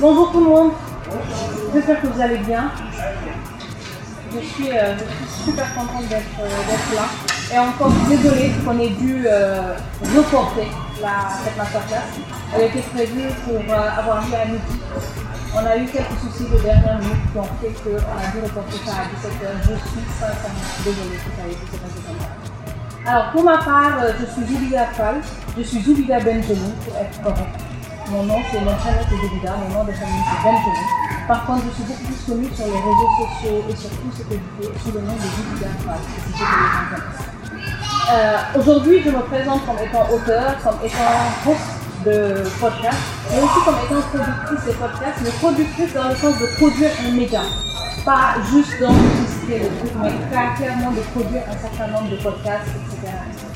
Bonjour tout le monde, j'espère que vous allez bien. Je suis, euh, super contente d'être euh, d'être là. Et encore désolée qu'on ait dû euh, reporter la, cette masterclass. Elle était prévue pour avoir lieu à midi. On a eu quelques soucis de dernière minute qui ont fait qu'on a dû reporter ça à 17h. Je suis sincèrement désolée que ça ait été passé comme ça. Alors pour ma part, je suis Zubida Fall, je suis Zubida Benjamin pour être correct. Mon nom c'est mon prénom c'est Zubida, mon nom de famille c'est Benjamin. Par contre, je suis beaucoup plus connue sur les réseaux sociaux et sur tout ce sous le nom de connaissent. Euh, Aujourd'hui, je me présente comme étant auteur, comme étant host de podcast, mais aussi comme étant productrice de podcast, mais productrice dans le sens de produire un média. Pas juste d'enregistrer le truc, mais clairement de produire un certain nombre de podcasts, etc.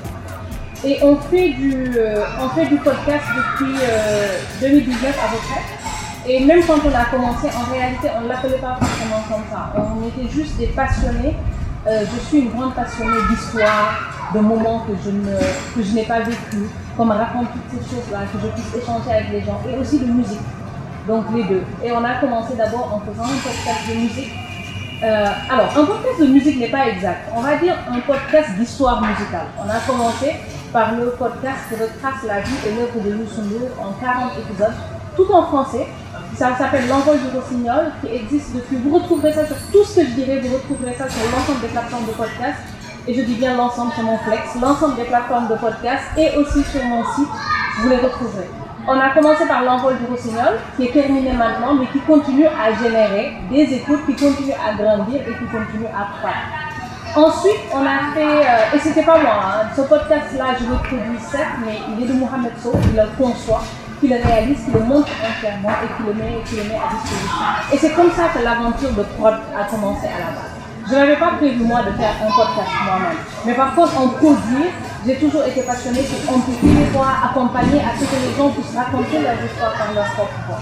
Et on fait du, euh, on fait du podcast depuis euh, 2019 à peu près. Et même quand on a commencé, en réalité, on ne l'appelait pas forcément comme ça. On était juste des passionnés. Euh, je suis une grande passionnée d'histoire, de moments que je, ne, que je n'ai pas vécu, qu'on me raconte toutes ces choses-là, que je puisse échanger avec les gens, et aussi de musique. Donc les deux. Et on a commencé d'abord en faisant un podcast de musique. Euh, alors, un podcast de musique n'est pas exact. On va dire un podcast d'histoire musicale. On a commencé par le podcast qui retrace la vie et l'œuvre de Youssou en 40 épisodes, tout en français. Ça s'appelle L'envol du rossignol, qui existe depuis. Vous retrouverez ça sur tout ce que je dirai, vous retrouverez ça sur l'ensemble des plateformes de podcast. Et je dis bien l'ensemble sur mon flex, l'ensemble des plateformes de podcast et aussi sur mon site, vous les retrouverez. On a commencé par l'envol du rossignol, qui est terminé maintenant, mais qui continue à générer des écoutes, qui continue à grandir et qui continue à croître. Ensuite, on a fait, euh, et c'était pas moi, hein, ce podcast-là, je le produis certes, mais il est de Mohamed Sow, il le conçoit, qui le réalise, qui le montre entièrement et qui le met, qui le met à disposition. Et c'est comme ça que l'aventure de prod a commencé à la base. Je n'avais pas prévu moi de faire un podcast moi-même. Mais par contre, en produire, j'ai toujours été passionnée pour amplifier voix, accompagner à ce que les gens puissent raconter leurs histoires par leur propre voix.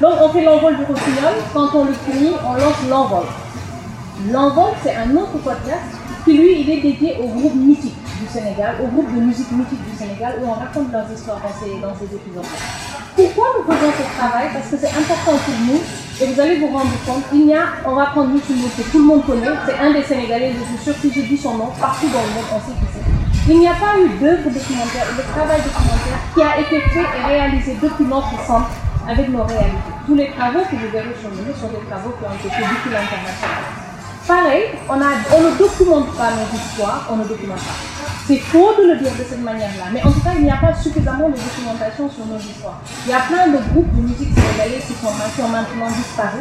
Donc on fait l'envol du rossignol. Quand on le finit, on lance l'envol. L'envol, c'est un autre podcast qui lui, il est dédié au groupe mythique du Sénégal, au groupe de musique mythique du Sénégal, où on raconte leurs histoires dans ces, dans ces épisodes-là. Pourquoi nous faisons ce travail? Parce que c'est important pour nous, et vous allez vous rendre compte, il y a, on va prendre Youssou Ndour, que tout le monde connaît, c'est un des Sénégalais, je suis sûre, si je dis son nom, partout dans le monde, on sait qui c'est. Il n'y a pas eu d'œuvre documentaire, de travail documentaire qui a été fait et réalisé depuis notre centre avec nos réalités. Tous les travaux que vous verrez sur sont des travaux qui ont été faits depuis l'international. Pareil, on, ne documente pas nos histoires, on ne documente pas. C'est faux de le dire de cette manière-là, mais en tout cas, il n'y a pas suffisamment de documentation sur nos histoires. Il y a plein de groupes de musique sénégalais qui, sont, ont maintenant disparu,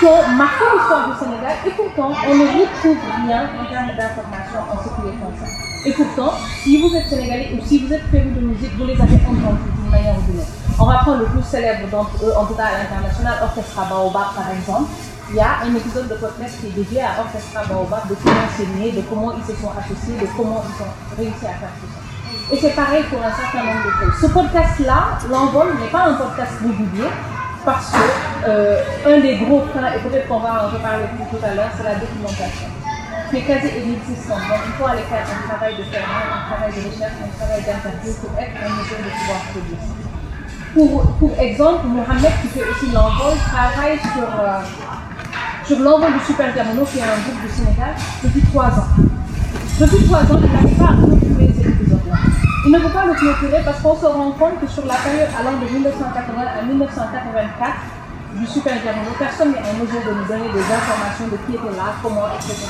qui ont marqué l'histoire du Sénégal, et pourtant, on ne retrouve rien en termes d'information en ce qui les concerne. Et pourtant, si vous êtes sénégalais ou si vous êtes prévu de musique, vous les avez entendus d'une manière ou d'une autre. On va prendre le plus célèbre d'entre eux, en tout cas à l'international, Orchestra Baobab par exemple il y a un épisode de podcast qui est dédié à Orchestra Baobab, de comment c'est né, de comment ils se sont associés, de comment ils ont réussi à faire tout ça. Et c'est pareil pour un certain nombre de choses. Ce podcast-là, l'envol, n'est pas un podcast régulier parce que euh, un des gros freins, et peut-être qu'on va en reparler tout à l'heure, c'est la documentation qui est quasi inexistante. Donc il faut aller faire un travail de terrain, un travail de recherche, un travail d'interview pour être en mesure de pouvoir produire. Pour, pour exemple, Mohamed, qui fait aussi l'envol, travaille sur... Euh, sur l'envol du Super Diamono, qui est un groupe du Sénégal, depuis trois ans. Depuis trois ans, il n'arrive pas à clôturer cet épisode-là. Il ne peut pas le clôturer parce qu'on se rend compte que sur la période allant de 1980 à 1984, du Super Diamono, personne n'est en mesure de nous donner des informations de qui était là, comment, etc.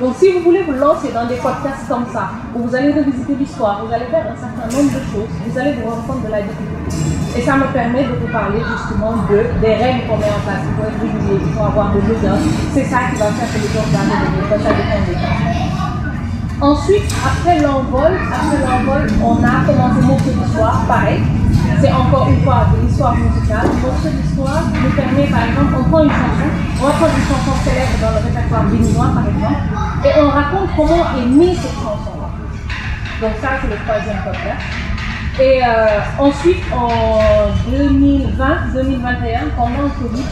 Donc si vous voulez vous lancer dans des podcasts comme ça, où vous allez revisiter l'histoire, vous allez faire un certain nombre de choses, vous allez vous rendre compte de la difficulté. Et ça me permet de vous parler justement de, des règles qu'on met en place. Faut être régulier, faut avoir de l'audience. C'est ça qui va faire que les gens vont revenir, ça dépend des gens. Ensuite, après l'envol, après l'envol, on a commencé Morceau d'histoire, pareil. C'est encore une fois de l'histoire musicale. Morceau d'histoire nous permet, par exemple, on prend une chanson, on va prendre une chanson célèbre dans le répertoire béninois, par exemple, et on raconte comment est née cette chanson-là. Donc ça, c'est le troisième podcast. Et euh, ensuite, en 2020-2021, pendant le Covid,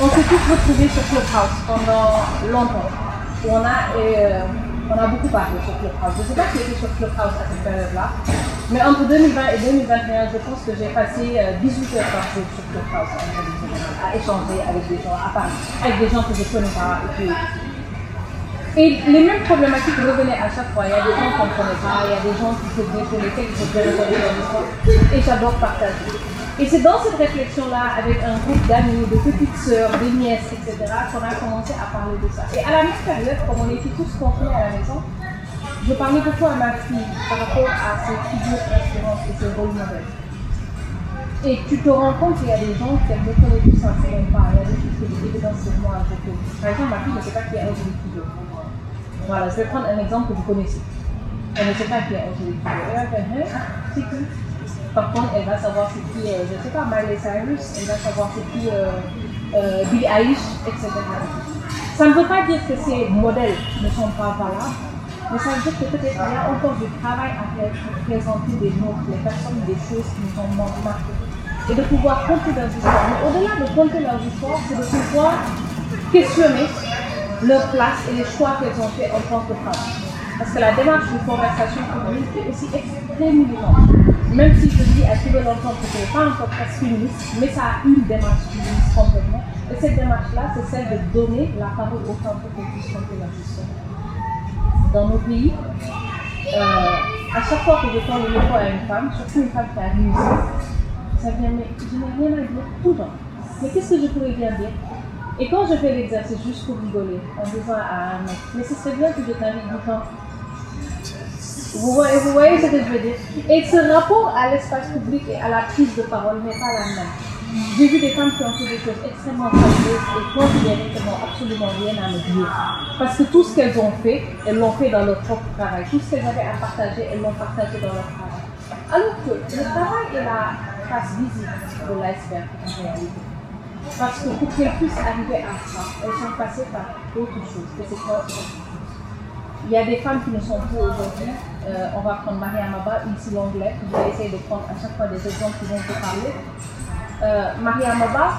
on s'est tous retrouvés sur Clubhouse pendant longtemps. On a, euh, on a beaucoup parlé sur Clubhouse. Je ne sais pas qui était sur Clubhouse à cette période-là. Mais entre 2020 et 2021, je pense que j'ai passé 18 heures par jour sur Clubhouse à échanger avec des gens, à parler, avec des gens que je ne connais pas. Les mêmes problématiques revenaient à chaque fois. Il y a des gens qu'on ne connaît pas, il y a des gens qui se pour lesquels il faut bien résoudre leur histoire. Et j'adore partager. Et c'est dans cette réflexion-là, avec un groupe d'amis, de petites sœurs, des nièces, etc., qu'on a commencé à parler de ça. Et à la même période, comme on était tous confinés à la maison, je parlais beaucoup à ma fille par rapport à ses figures d'inspiration et ses rôles modèles. Et tu te rends compte qu'il y a des gens qui ne connaissent tout simplement pas. Il y a des choses que évidentes sur moi. Par exemple, ma fille ne sait pas qui est Angélique Kidjo. Voilà, je vais prendre un exemple que vous connaissez. Elle ne sait pas qui est Angélique qui? Par contre, elle va savoir c'est qui, euh, je ne sais pas, Miley Cyrus, elle va savoir c'est qui euh, euh, Billie Eilish, etc. Ça ne veut pas dire que ces modèles ne sont pas valables, mais ça veut dire que peut-être qu'il y a encore du travail à faire pour présenter des noms, les personnes, des choses qui nous ont marqué. Et de pouvoir compter leurs histoires. Mais au-delà de compter leurs histoires, c'est de pouvoir questionner leur place et les choix qu'elles ont fait en tant que femmes. Parce que la démarche de conversation publique est aussi extrêmement même si je dis à qui veut l'entendre que ce n'est pas encore très féministe, mais ça a une démarche féministe complètement. Et cette démarche-là, c'est celle de donner la parole aux femmes pour qu'elles puissent leur histoire. Dans nos pays, euh, à chaque fois que je prends le micro à une femme, surtout une femme qui a réussi, ça vient, mais je n'ai rien à dire tout le temps. Mais qu'est-ce que je pourrais bien dire Et quand je fais l'exercice juste pour rigoler, en disant à un mais ce serait bien que je t'invite du temps vous voyez, vous voyez, ce que je veux dire? Et ce rapport à l'espace public et à la prise de parole n'est pas la même. J'ai vu des femmes qui ont fait des choses extrêmement fabuleuses et qu'elles n'ont absolument rien à me dire. Parce que tout ce qu'elles ont fait, elles l'ont fait dans leur propre travail. Tout ce qu'elles avaient à partager, elles l'ont partagé dans leur travail. Alors que le travail est la face visible de l'iceberg en réalité. Parce que pour qu'elles puissent arriver à ça, elles sont passées par d'autres choses. C'est il y a des femmes qui ne sont plus aujourd'hui. Euh, on va prendre Maria Maba, ici l'anglais. Je vais essayer de prendre à chaque fois des exemples qui vont vous parler. Euh, Maria Maba,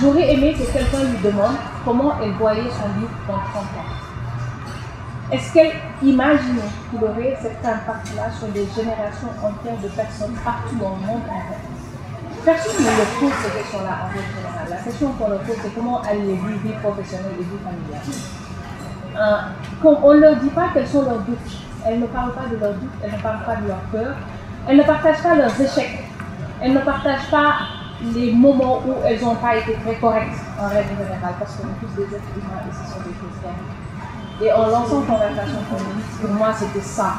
j'aurais aimé que quelqu'un lui demande comment elle voyait son livre dans 30 ans. Est-ce qu'elle imaginait qu'il aurait cet impact-là sur des générations entières de personnes partout dans le monde en fait? Personne ne le pose cette question-là en général. La question qu'on leur pose, c'est comment alliez vie, vie professionnelle et vie familiale on ne leur dit pas quels sont leurs doutes. Elles ne parlent pas de leurs doutes, elles ne parlent pas de leurs peurs, elles ne partagent pas leurs échecs, elles ne partagent pas les moments où elles n'ont pas été très correctes en règle générale, parce qu'on est tous des êtres humains et ce sont des choses Et en lançant Conversation féministe, pour moi c'était ça.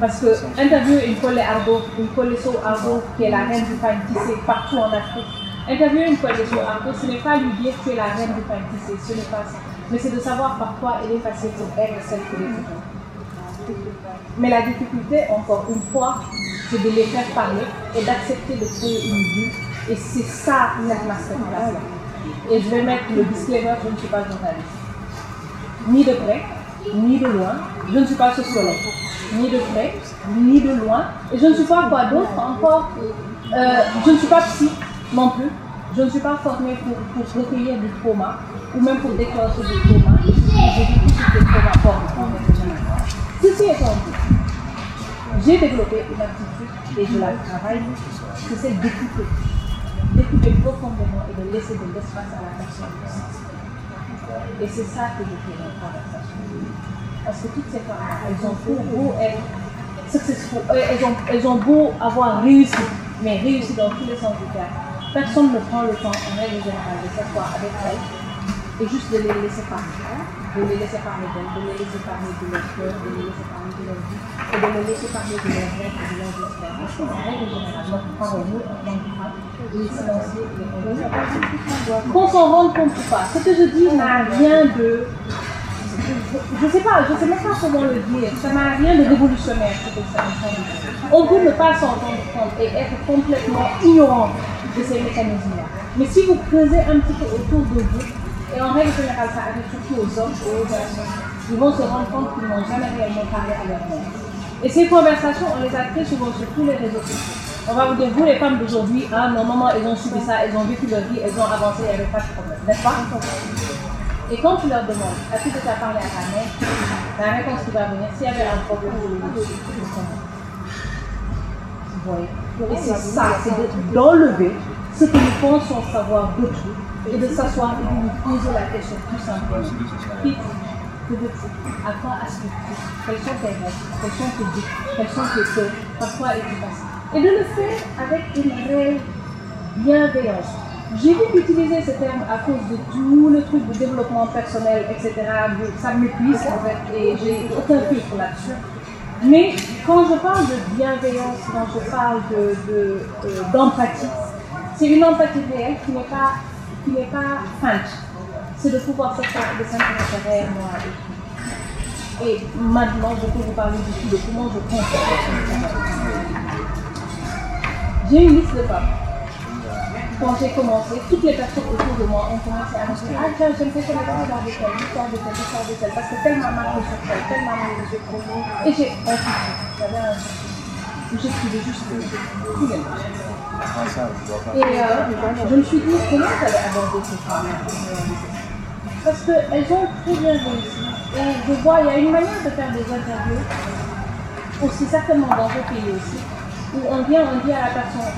Parce que interviewer une Colette Argo, une Colesso Argo, qui est la reine du pain tissé partout en Afrique, interviewer une Colesso Argo, ce n'est pas lui dire que la reine du pain tissé, ce n'est pas ça mais c'est de savoir parfois il est facile pour elle celle qui est Mais la difficulté, encore une fois, c'est de les faire parler et d'accepter de créer une vie. Et c'est ça la masterclass. Et je vais mettre le disclaimer, je ne suis pas journaliste. Ni de près, ni de loin. Je ne suis pas sociologue. Ni de près, ni de loin. Et je ne suis pas quoi d'autre encore. Euh, je ne suis pas psy non plus. Je ne suis pas formée pour, pour recueillir du trauma ou même pour déclencher des traumas. J'ai vécu tous ces traumas forts Ceci étant dit, j'ai développé une attitude et je la travaille, c'est celle d'écouter. D'écouter profondément et de laisser de l'espace à la personne Et c'est ça que je fais dans la conversation. Parce que toutes ces femmes elles ont beau être successful, euh, elles ont, elles ont beau avoir réussi, mais réussi dans tous les sens du terme. Personne ne prend le temps en règle générale de s'asseoir avec elles et juste de les laisser parler, de les laisser parler d'elles, de les laisser parler de leur cœur, de les laisser parler de leur vie, et de les laisser parler de leurs rêves et de leurs espérances. Règle générale, notre parole, nous, en tant que femme, de silencier les Qu'on s'en rende compte ou pas, ce que je dis n'a rien de je ne sais pas, je ne sais même pas comment le dire, ça n'a rien de révolutionnaire ce que ça On peut ne pas s'en rendre compte et être complètement ignorant de ces mécanismes-là. Mais si vous creusez un petit peu autour de vous, et en règle générale, ça arrive surtout aux hommes et aux garçons. Ils vont se rendre compte qu'ils n'ont jamais réellement parlé à leur mère. Et ces conversations, on les a très souvent sur tous les réseaux sociaux. On va vous dire, vous les femmes d'aujourd'hui, hein, normalement, elles ont subi ça, elles ont vécu leur vie, elles ont avancé, il n'y avait pas de problème. N'est-ce pas? Et quand tu leur demandes, est-ce que tu as parlé à ta mère? La réponse qui va venir, s'il y avait un problème, Vous voyez? Et c'est ça, c'est d'enlever ce que nous pensons savoir d'autrui et de s'asseoir et de nous poser la question tout simplement. Qui que de À quoi aspires-tu Quels sont tes rêves? Quels sont tes buts Quels sont tes peurs? Par quoi es-tu passé? Et de le faire avec une réelle bienveillance. J'ai vu utiliser ce terme à cause de tout le truc de développement personnel, etc. Ça m'épuise en fait et j'ai aucun filtre là-dessus. Mais quand je parle de bienveillance, quand je parle d'empathie, de, c'est une empathie réelle qui n'est pas, qui n'est pas feinte. C'est de pouvoir faire de s'intéresser réellement à eux. Et maintenant, je peux vous parler du tout de comment je pense. J'ai une liste de femmes. Quand j'ai commencé, toutes les personnes autour de moi ont commencé à me dire Ah, tiens, je me fais connaître l'histoire de telle, l'histoire de telle, l'histoire de telle, parce que telle m'a marqué sur telle, telle m'a marqué sur telle. Et j'ai insisté. J'avais un J'écrivais juste tous les mots. Et euh, je me suis dit, comment j'allais aborder ces femmes? Parce qu'elles ont très bien réussi. Et je vois, il y a une manière de faire des interviews, aussi certainement dans vos pays aussi, où on vient, on dit à la personne,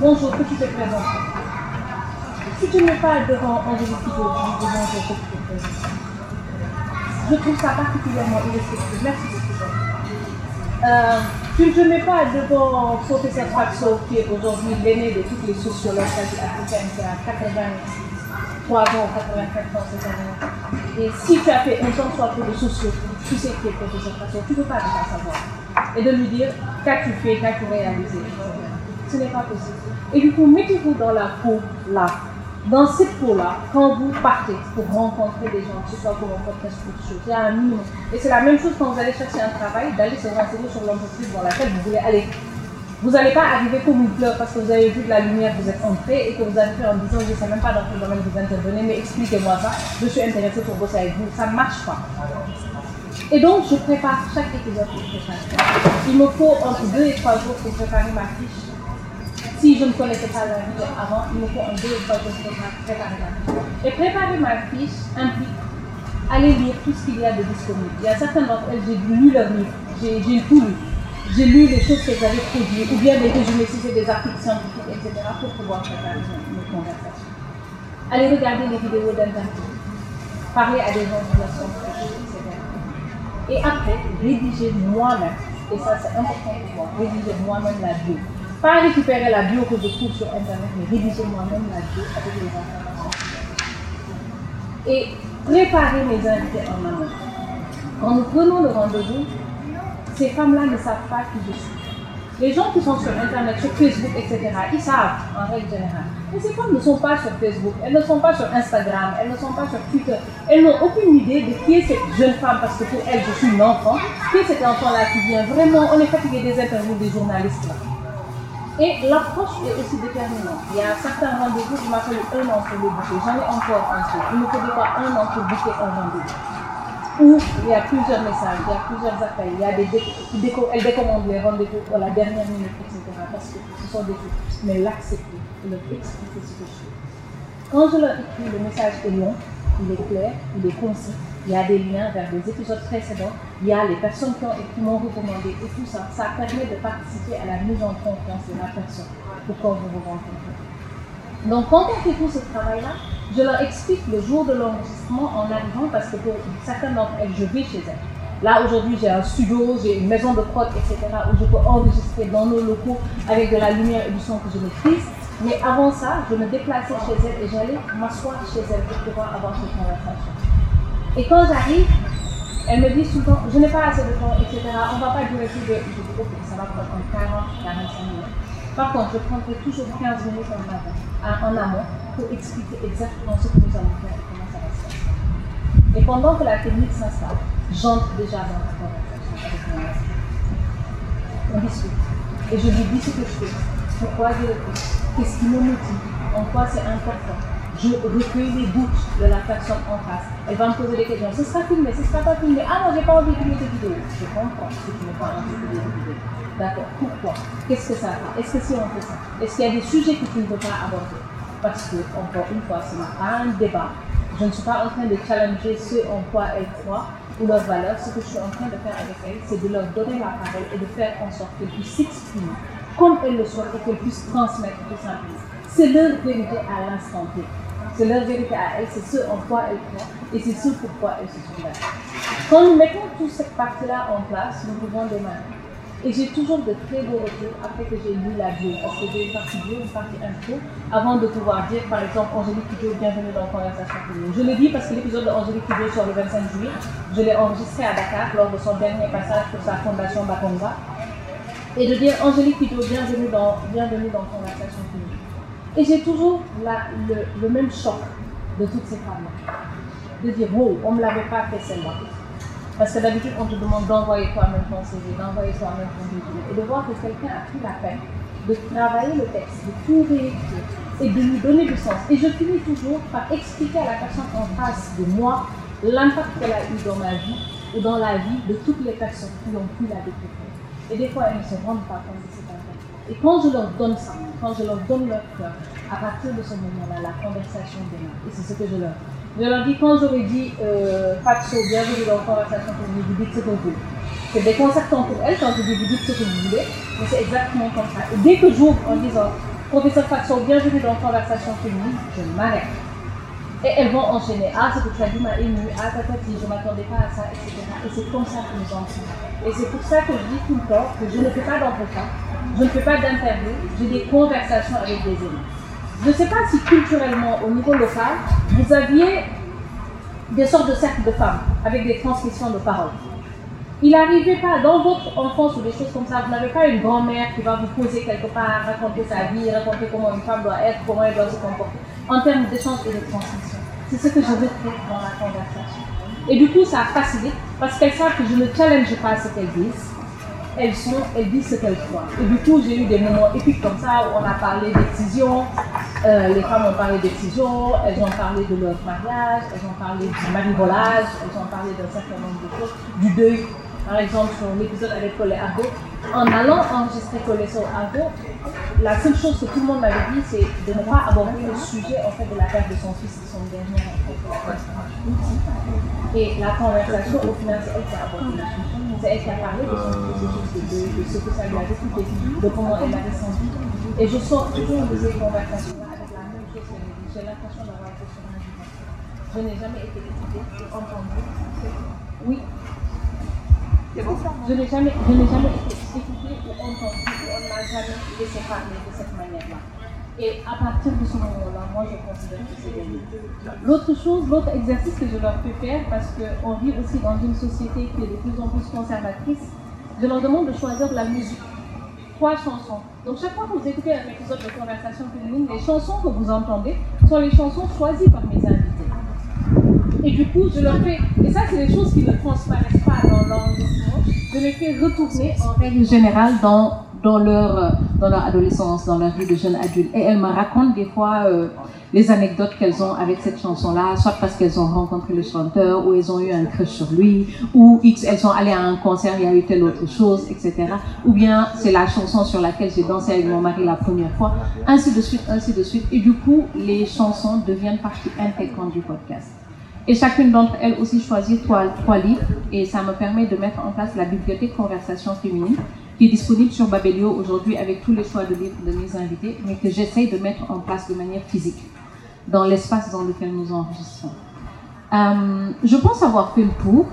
bonjour, que tu te présentes Si tu vidéo, tu dis bonjour, que tu te présentes. Je trouve ça particulièrement irrespectueux. Merci. Euh, tu ne mets pas devant professeur Faxo, qui est aujourd'hui l'aîné de toutes les sociologues africaines, qui a 83 ans, 84 ans cette année. Et si tu as fait un temps soit peu de sociaux, tu sais qui est professeur Faxo, tu ne peux pas ne pas savoir. Et de lui dire, qu'as-tu fait, qu'as-tu réalisé Ce n'est pas possible. Et du coup, mettez-vous dans la peau là dans cette peau-là, quand vous partez pour rencontrer des gens, que ce soit pour rencontrer quelque chose, il y a un minimum. Et c'est la même chose quand vous allez chercher un travail, d'aller se renseigner sur l'entreprise dans laquelle vous voulez aller. Vous n'allez pas arriver comme une fleur parce que vous avez vu de la lumière, vous êtes entré et que vous avez fait en disant je ne sais même pas dans quel domaine vous intervenez, mais expliquez-moi ça, je suis intéressé pour bosser avec vous. Ça ne marche pas. Et donc, je prépare chaque épisode pour Il me faut entre deux et trois jours pour préparer ma fiche si je ne connaissais pas la vie avant, il me faut un deux ou trois jours pour préparer la fiche. Et préparer ma fiche implique aller lire tout ce qu'il y a de disponible. Il y a certaines d'entre elles, j'ai lu leurs livres, j'ai tout lu. J'ai lu les choses qu'elles avaient produites, ou bien des résumés si c'est des articles scientifiques, etc., pour pouvoir préparer mes conversations. Allez regarder les vidéos d'interview, parler à des gens qui la sont etc. Et après, rédiger moi-même, et ça c'est important pour moi, rédiger moi-même la bio pas récupérer la bio que je trouve sur Internet, mais rédiger moi-même la bio avec les informations. Et préparer mes invités en amont. Quand nous prenons le rendez-vous, ces femmes-là ne savent pas qui je suis. Les gens qui sont sur Internet, sur Facebook, etc., ils savent en règle générale. Mais ces femmes ne sont pas sur Facebook, elles ne sont pas sur Instagram, elles ne sont pas sur Twitter. Elles n'ont aucune idée de qui est cette jeune femme, parce que pour elles, je suis une enfant. Qui est cet enfant-là qui vient Vraiment, on est fatigué des interviews des journalistes là. Et l'approche est aussi déterminante. Il y a certains rendez-vous qui m'a fallu un an pour le. J'en ai encore un peu. Il ne faudrait pas un an pour bouquer un rendez-vous. Où il y a plusieurs messages, il y a plusieurs appels, il y a des déco elles décommandent les rendez-vous à la dernière minute, etc. Parce que ce sont des choses. Mais l'accepter leur expliquer ce que je fais. Quand je leur écris, le message est long, il est clair, il est concis il y a des liens vers des épisodes précédents, il y a les personnes qui, m'ont recommandé et tout ça. Ça permet de participer à la mise en confiance de la personne pour quand vous vous rencontrez. Donc quand on fait tout ce travail-là, je leur explique le jour de l'enregistrement en arrivant parce que pour certaines d'entre elles, je vais chez elles. Là, aujourd'hui, j'ai un studio, j'ai une maison de prod, etc., où je peux enregistrer dans nos locaux avec de la lumière et du son que je maîtrise. Mais avant ça, je me déplaçais chez elles et j'allais m'asseoir chez elles pour pouvoir avoir cette conversation. Et quand j'arrive, elle me dit souvent, je n'ai pas assez de temps, etc. On ne va pas durer plus de. Ok, ça va prendre 40, 45 minutes. Par contre, je prendrai toujours 15 minutes en, en amont pour expliquer exactement ce que nous allons faire et comment ça va se passer. Et pendant que la technique s'installe, j'entre déjà dans la conversation avec mon. On discute. Et je lui dis ce que je fais, pourquoi je le fais, qu'est-ce qui me motive, en quoi c'est important je recueille les doutes de la personne en face. Elle va me poser des questions. Ce sera filmé, ce sera pas filmé. Ah non, j'ai pas envie de filmer cette vidéo. Je comprends si tu n'as pas envie de filmer cette vidéo. D'accord. Pourquoi? Qu'est-ce que ça fait Est-ce que si on fait ça Est-ce qu'il y a des sujets que tu ne veux pas aborder? Parce que, encore une fois, ce n'est pas un débat. Je ne suis pas en train de challenger ce en quoi elles croient ou leurs valeurs. Ce que je suis en train de faire avec elles, c'est de leur donner la parole et de faire en sorte qu'elles puissent s'exprimer comme elles le souhaitent et qu'elles puissent transmettre tout simplement. C'est leur vérité à l'instant T. C'est leur vérité à elles, c'est ce en quoi elles croient et c'est ce pourquoi elles se sont battues. Quand nous mettons toute cette partie-là en place, nous pouvons démarrer. Et j'ai toujours de très beaux retours après que j'ai lu la bio, parce que j'ai une partie bio, une partie info, avant de pouvoir dire, par exemple, Angélique Kidjo, bienvenue dans Conversation Commune. Je le dis parce que l'épisode d'Angélique Kidjo sur le 25 juillet, je l'ai enregistré à Dakar lors de son dernier passage pour sa fondation Bakonga. Et de dire, Angélique Kidjo, bienvenue dans, bienvenue dans Conversation Commune. Et j'ai toujours le, même choc de toutes ces femmes-là. De dire, wow, on ne me l'avait pas fait celle-là. Parce que d'habitude, on te demande d'envoyer toi-même ton CV, d'envoyer toi-même ton résumé. Et de voir que quelqu'un a pris la peine de travailler le texte, de tout réécrire et de lui donner du sens. Et je finis toujours par expliquer à la personne en face de moi l'impact qu'elle a eu dans ma vie ou dans la vie de toutes les personnes qui ont pu la découvrir. Et des fois, elles ne se rendent pas compte de cet impact. Et quand je leur donne ça, quand je leur donne leur cœur, à partir de ce moment-là, la conversation démarre. Et c'est ce que je leur dis. Je leur dis, quand j'aurais dit euh, Fatso, bienvenue dans la conversation pour vous, dites ce que vous voulez. C'est déconcertant pour elles quand je dis vous dites ce que vous voulez, mais c'est exactement comme ça. Et dès que j'ouvre en disant Professeur Fatso, bienvenue dans la conversation féminine, je m'arrête. Et elles vont enchaîner. Ah, ce que tu as dit m'a ému. Ah, tatati, je ne m'attendais pas à ça, etc. Et c'est comme ça que nous entrons. Et c'est pour ça que je dis tout le temps que je ne fais pas d'entretien, je ne fais pas d'interview, j'ai des conversations avec des élèves. Je ne sais pas si culturellement, au niveau local, vous aviez des sortes de cercles de femmes avec des transmissions de paroles. Il n'arrivait pas, dans votre enfance ou des choses comme ça, vous n'avez pas une grand-mère qui va vous poser quelque part, raconter sa vie, raconter comment une femme doit être, comment elle doit se comporter, en termes d'échange et de transmission. C'est ce que je veux faire dans la conversation. Et du coup, ça facilite parce qu'elles savent que je ne challenge pas ce qu'elles disent elles sont, elles disent ce qu'elles croient. Et du coup, j'ai eu des moments épiques comme ça où on a parlé d'excision, euh, les femmes ont parlé d'excision, elles ont parlé de leur mariage, elles ont parlé du marivolage, elles ont parlé d'un certain nombre de choses, du deuil. Par exemple, sur l'épisode avec Collet Argo, en allant enregistrer Collet sur la seule chose que tout le monde m'avait dit, c'est de ne pas aborder le sujet en fait, de la perte de son fils de son dernier. Et la conversation, au final, c'est elle qui a abordé le sujet c'est elle qui a parlé de son processus de, ce que ça lui a vécu, de comment elle l'a ressenti. Et je sors toujours de ces conversations-là avec la même chose. J'ai l'impression d'avoir été sur un divan. Je n'ai jamais été écoutée, entendue. Oui. C'est bon ça Je n'ai jamais, je n'ai jamais été écoutée ou entendue. On ne m'a jamais laissé parler de cette manière-là. Et à partir de ce moment-là, moi, je considère que c'est gagné. L'autre chose, l'autre exercice que je leur fais faire, parce qu'on vit aussi dans une société qui est de plus en plus conservatrice, je leur demande de choisir la musique. Trois chansons. Donc chaque fois que vous écoutez un épisode de Conversation féminine, les chansons que vous entendez sont les chansons choisies par mes invités. Et du coup, je leur fais, et ça c'est des choses qui ne transparaissent pas dans l'enregistrement, je les fais retourner en règle générale dans dans leur, dans leur adolescence, dans leur vie de jeune adulte. Et elles me racontent des fois euh, les anecdotes qu'elles ont avec cette chanson-là, soit parce qu'elles ont rencontré le chanteur, ou elles ont eu un crush sur lui, ou X, elles sont allées à un concert, il y a eu telle autre chose, etc. Ou bien c'est la chanson sur laquelle j'ai dansé avec mon mari la première fois, ainsi de suite, ainsi de suite. Et du coup, les chansons deviennent partie intégrante du podcast. Et chacune d'entre elles aussi choisit trois, trois livres, et ça me permet de mettre en place la bibliothèque Conversation féminine, qui est disponible sur Babelio aujourd'hui avec tous les choix de livres de mes invités, mais que j'essaye de mettre en place de manière physique dans l'espace dans lequel nous enregistrons. Euh, je pense avoir fait le tour.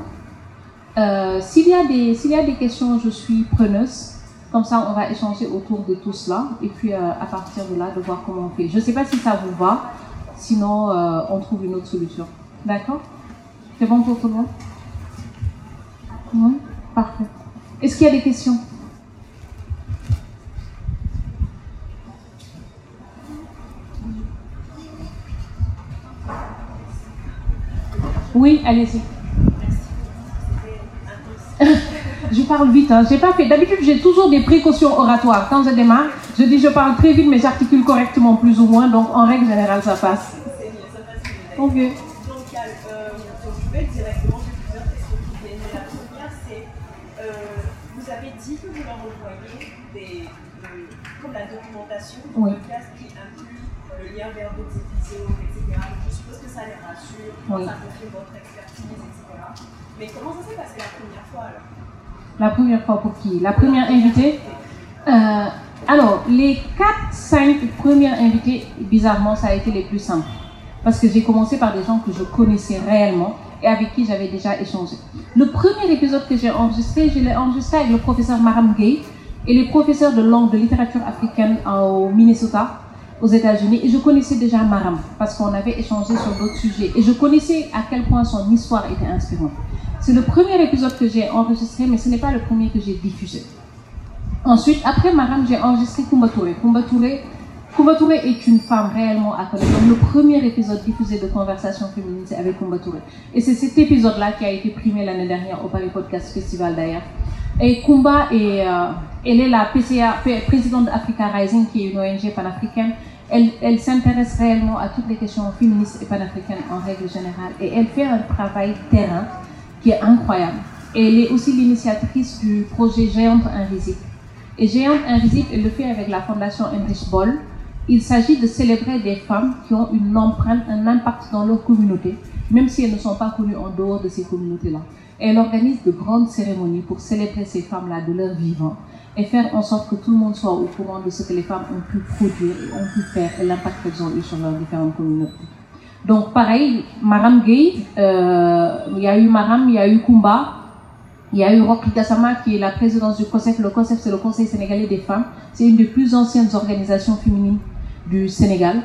Euh, s'il, y a des, questions, je suis preneuse. Comme ça, on va échanger autour de tout cela. Et puis, euh, à partir de là, de voir comment on fait. Je ne sais pas si ça vous va. Sinon, on trouve une autre solution. D'accord? C'est bon pour tout le monde? Oui? Parfait. Est-ce qu'il y a des questions? Oui, allez-y. je parle vite, hein. j'ai pas fait. D'habitude, j'ai toujours des précautions oratoires. Quand je démarre, je dis je parle très vite, mais j'articule correctement plus ou moins, donc en règle générale, ça passe. Ok. Donc, euh, je vais directement, j'ai plusieurs questions qui viennent. La première, c'est euh, vous avez dit que vous leur envoyez des, euh, comme la documentation Oui. podcast qui inclut le lien vers d'autres épisodes, ça les rassure, Oui. ça confirme votre expertise, etc. Mais comment ça s'est passé la première fois alors? La première fois pour qui? La première invitée? Euh, Alors, les 4-5 premiers invités, bizarrement, ça a été les plus simples. Parce que j'ai commencé par des gens que je connaissais réellement et avec qui j'avais déjà échangé. Le premier épisode que j'ai enregistré, je l'ai enregistré avec le professeur Maram Gay et les professeurs de langue de littérature africaine au Minnesota, aux États-Unis. Et je connaissais déjà Maram parce qu'on avait échangé sur d'autres sujets. Et je connaissais à quel point son histoire était inspirante. C'est le premier épisode que j'ai enregistré, mais ce n'est pas le premier que j'ai diffusé. Ensuite, après Maram, j'ai enregistré Kumba Touré. Kumba est une femme réellement à connaître. Le premier épisode diffusé de Conversation féminine, c'est avec Kumba Touré. Et c'est cet épisode-là qui a été primé l'année dernière au Paris Podcast Festival d'ailleurs. Et Kumba, est, euh, elle est la présidente d'Africa Rising, qui est une ONG panafricaine. Elle, elle s'intéresse réellement à toutes les questions féministes et panafricaines en règle générale. Et elle fait un travail terrain qui est incroyable. Et elle est aussi l'initiatrice du projet Géante Invisible. Et Géante Invisible, elle le fait avec la fondation Enrich Boll. Il s'agit de célébrer des femmes qui ont une empreinte, un impact dans leur communauté, même si elles ne sont pas connues en dehors de ces communautés-là. Elle organise de grandes cérémonies pour célébrer ces femmes-là de leur vivant et faire en sorte que tout le monde soit au courant de ce que les femmes ont pu produire et ont pu faire et l'impact qu'elles ont eu sur leurs différentes communautés. Donc pareil, Maram Gay, euh, il y a eu Maram, il y a eu Kumba, il y a eu Rocky Gassama qui est la présidence du COSEF. Le COSEF, c'est le Conseil sénégalais des femmes. C'est une des plus anciennes organisations féminines du Sénégal,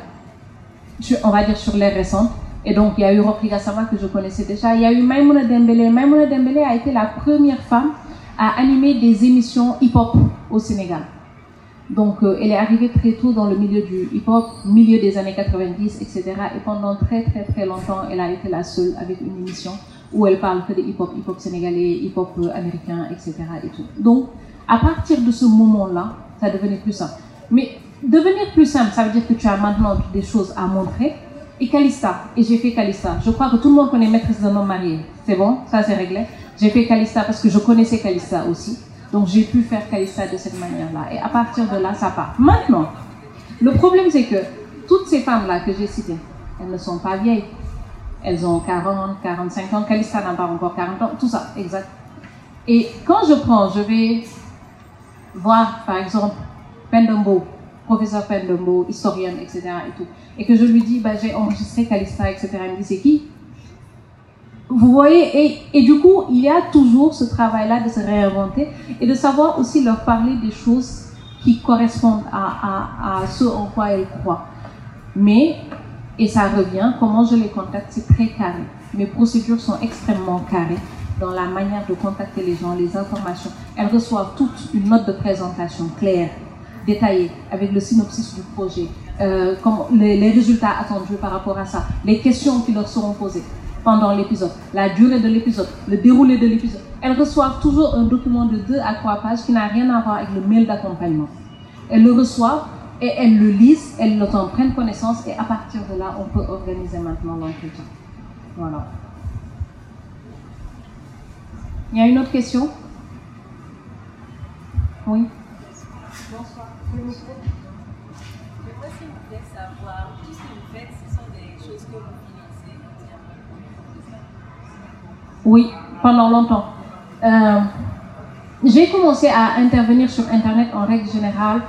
on va dire sur l'ère récente. Et donc, il y a eu Rocky Gassama que je connaissais déjà. Il y a eu Maimouna Dembélé. Maimouna Dembélé a été la première femme à animer des émissions hip-hop au Sénégal. Donc, euh, elle est arrivée très tôt dans le milieu du hip-hop, milieu des années 90, etc. Et pendant très, très, très longtemps, elle a été la seule avec une émission où elle parle que de hip-hop, hip-hop sénégalais, hip-hop euh, américain, etc. Et tout. Donc, à partir de ce moment-là, ça devenait plus simple. Mais devenir plus simple, ça veut dire que tu as maintenant des choses à montrer. Et Calista, et j'ai fait Calista. Je crois que tout le monde connaît Maîtresse d'un homme marié. C'est bon, ça c'est réglé. J'ai fait Calista parce que je connaissais Calista aussi. Donc j'ai pu faire Calista de cette manière-là. Et à partir de là, ça part. Maintenant, le problème c'est que toutes ces femmes-là que j'ai citées, elles ne sont pas vieilles. Elles ont 40, 45 ans. Calista n'a pas encore 40 ans. Tout ça, exact. Et quand je prends, je vais voir par exemple Pendembo, professeur Pendembo, historienne, etc. Et, que je lui dis, bah, j'ai enregistré Calista, etc. Elle me dit, c'est qui? Vous voyez, et, du coup, il y a toujours ce travail-là de se réinventer et de savoir aussi leur parler des choses qui correspondent à, à, à ce en quoi elles croient. Mais, et ça revient, comment je les contacte, c'est très carré. Mes procédures sont extrêmement carrées dans la manière de contacter les gens, les informations. Elles reçoivent toute une note de présentation claire, détaillée, avec le synopsis du projet, euh, les, les résultats attendus par rapport à ça, les questions qui leur seront posées pendant l'épisode, la durée de l'épisode, le déroulé de l'épisode. Elles reçoivent toujours un document de deux à trois pages qui n'a rien à voir avec le mail d'accompagnement. Elles le reçoivent et elles le lisent, elles en prennent connaissance et à partir de là, on peut organiser maintenant l'entretien. Voilà. Il y a une autre question? Oui. Oui, pendant longtemps. Euh, J'ai commencé à intervenir sur Internet en règle générale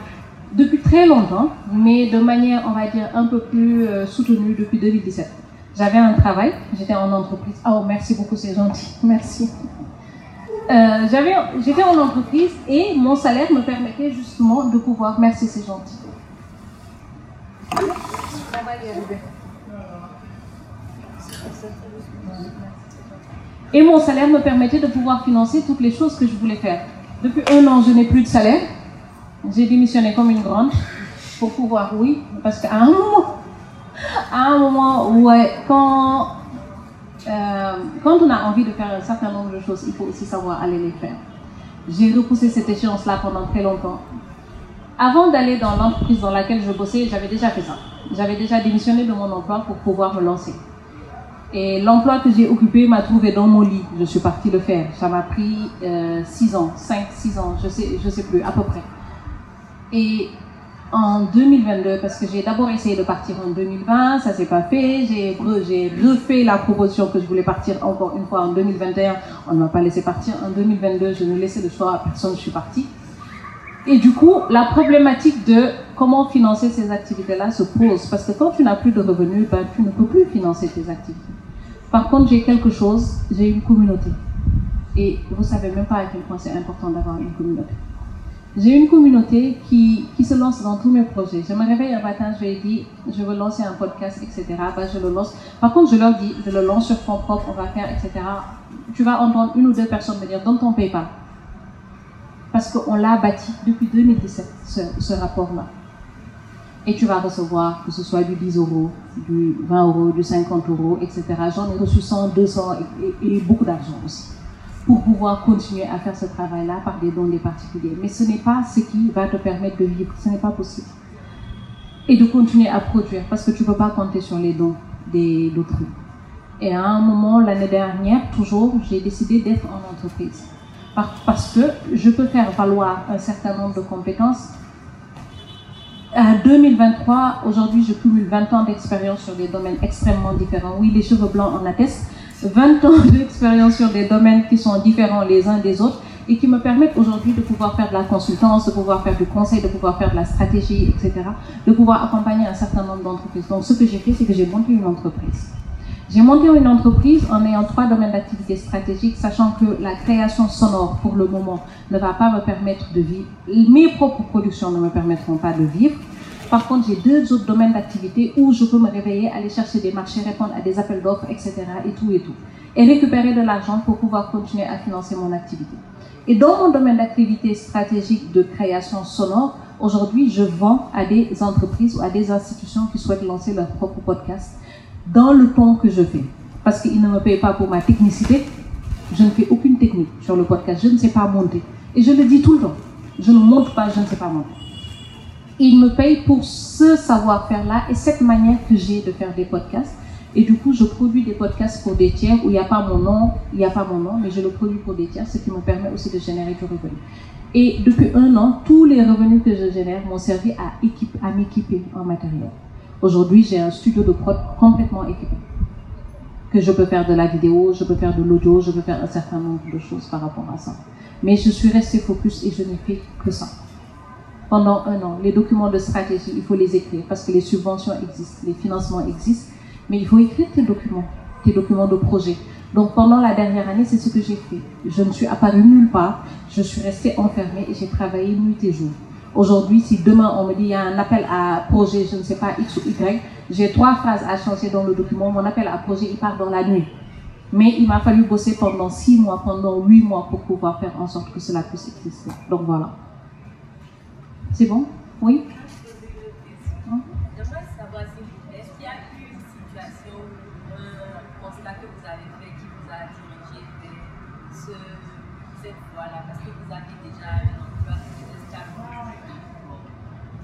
depuis très longtemps, mais de manière, on va dire, un peu plus euh, soutenue depuis 2017. J'avais un travail, j'étais en entreprise. Oh, merci beaucoup, c'est gentil. Merci. Euh, j'avais, j'étais en entreprise et mon salaire me permettait justement de pouvoir. Merci, c'est gentil. Et mon salaire me permettait de pouvoir financer toutes les choses que je voulais faire. Depuis un an, je n'ai plus de salaire. J'ai démissionné comme une grande pour pouvoir, oui, parce qu'à un moment, à un moment, ouais, quand, euh, quand on a envie de faire un certain nombre de choses, il faut aussi savoir aller les faire. J'ai repoussé cette échéance-là pendant très longtemps. Avant d'aller dans l'entreprise dans laquelle je bossais, j'avais déjà fait ça. J'avais déjà démissionné de mon emploi pour pouvoir me lancer. Et l'emploi que j'ai occupé m'a trouvé dans mon lit. Je suis partie le faire. Ça m'a pris 6 euh, ans, 5, 6 ans, je sais, je sais plus, à peu près. Et en 2022, parce que j'ai d'abord essayé de partir en 2020, ça s'est pas fait. J'ai refait la proposition que je voulais partir encore une fois en 2021. On ne m'a pas laissé partir. En 2022, je ne laissais le choix à personne, je suis partie. Et du coup, la problématique de comment financer ces activités-là se pose. Parce que quand tu n'as plus de revenus, ben, tu ne peux plus financer tes activités. Par contre, j'ai quelque chose, j'ai une communauté. Et vous savez même pas à quel point c'est important d'avoir une communauté. J'ai une communauté qui, qui se lance dans tous mes projets. Je me réveille un matin, je lui dis, je veux lancer un podcast, etc. Ben, je le lance. Par contre, je leur dis, je le lance sur fonds propre, on va faire, etc. Tu vas entendre une ou deux personnes me dire, donne ton PayPal. Parce qu'on l'a bâti depuis 2017, ce, rapport-là. Et tu vas recevoir, que ce soit du 10 euros, du 20 euros, du 50 euros, etc. J'en ai reçu 100, 200 et, et, et beaucoup d'argent aussi pour pouvoir continuer à faire ce travail-là par des dons des particuliers. Mais ce n'est pas ce qui va te permettre de vivre, ce n'est pas possible. Et de continuer à produire, parce que tu ne peux pas compter sur les dons d'autrui. Et à un moment, l'année dernière, toujours, j'ai décidé d'être en entreprise. Parce que je peux faire valoir un certain nombre de compétences. En 2023, aujourd'hui, je cumule 20 ans d'expérience sur des domaines extrêmement différents. Oui, les cheveux blancs en attestent. 20 ans d'expérience sur des domaines qui sont différents les uns des autres et qui me permettent aujourd'hui de pouvoir faire de la consultance, de pouvoir faire du conseil, de pouvoir faire de la stratégie, etc., de pouvoir accompagner un certain nombre d'entreprises. Donc, ce que j'ai fait, c'est que j'ai monté une entreprise. J'ai monté une entreprise en ayant trois domaines d'activité stratégiques, sachant que la création sonore, pour le moment, ne va pas me permettre de vivre. Mes propres productions ne me permettront pas de vivre. Par contre, j'ai deux autres domaines d'activité où je peux me réveiller, aller chercher des marchés, répondre à des appels d'offres, etc. et tout et tout. Et récupérer de l'argent pour pouvoir continuer à financer mon activité. Et dans mon domaine d'activité stratégique de création sonore, aujourd'hui, je vends à des entreprises ou à des institutions qui souhaitent lancer leur propre podcast dans le ton que je fais. Parce qu'ils ne me payent pas pour ma technicité. Je ne fais aucune technique sur le podcast. Je ne sais pas monter. Et je le dis tout le temps. Je ne monte pas, je ne sais pas monter il me paye pour ce savoir-faire-là et cette manière que j'ai de faire des podcasts. Et du coup, je produis des podcasts pour des tiers où il n'y a pas mon nom, il n'y a pas mon nom, mais je le produis pour des tiers, ce qui me permet aussi de générer du revenu. Et depuis un an, tous les revenus que je génère m'ont servi à, à m'équiper en matériel. Aujourd'hui, j'ai un studio de prod complètement équipé. Que je peux faire de la vidéo, je peux faire de l'audio, je peux faire un certain nombre de choses par rapport à ça. Mais je suis restée focus et je n'ai fait que ça pendant un an. Les documents de stratégie, il faut les écrire parce que les subventions existent, les financements existent, mais il faut écrire tes documents, tes documents de projet. Donc pendant la dernière année, c'est ce que j'ai fait. Je ne suis apparue nulle part, je suis restée enfermée et j'ai travaillé nuit et jour. Aujourd'hui, si demain on me dit il y a un appel à projet, je ne sais pas X ou Y, j'ai trois phrases à changer dans le document. Mon appel à projet, il part dans la nuit. Mais il m'a fallu bosser pendant six mois, pendant huit mois pour pouvoir faire en sorte que cela puisse exister. Donc voilà. C'est bon? Oui? J'aimerais savoir si est-ce qu'il y a eu une situation ou un constat que vous avez fait qui vous a dirigé vers ce, cette voie-là? Parce que vous avez déjà un emploi, vous êtes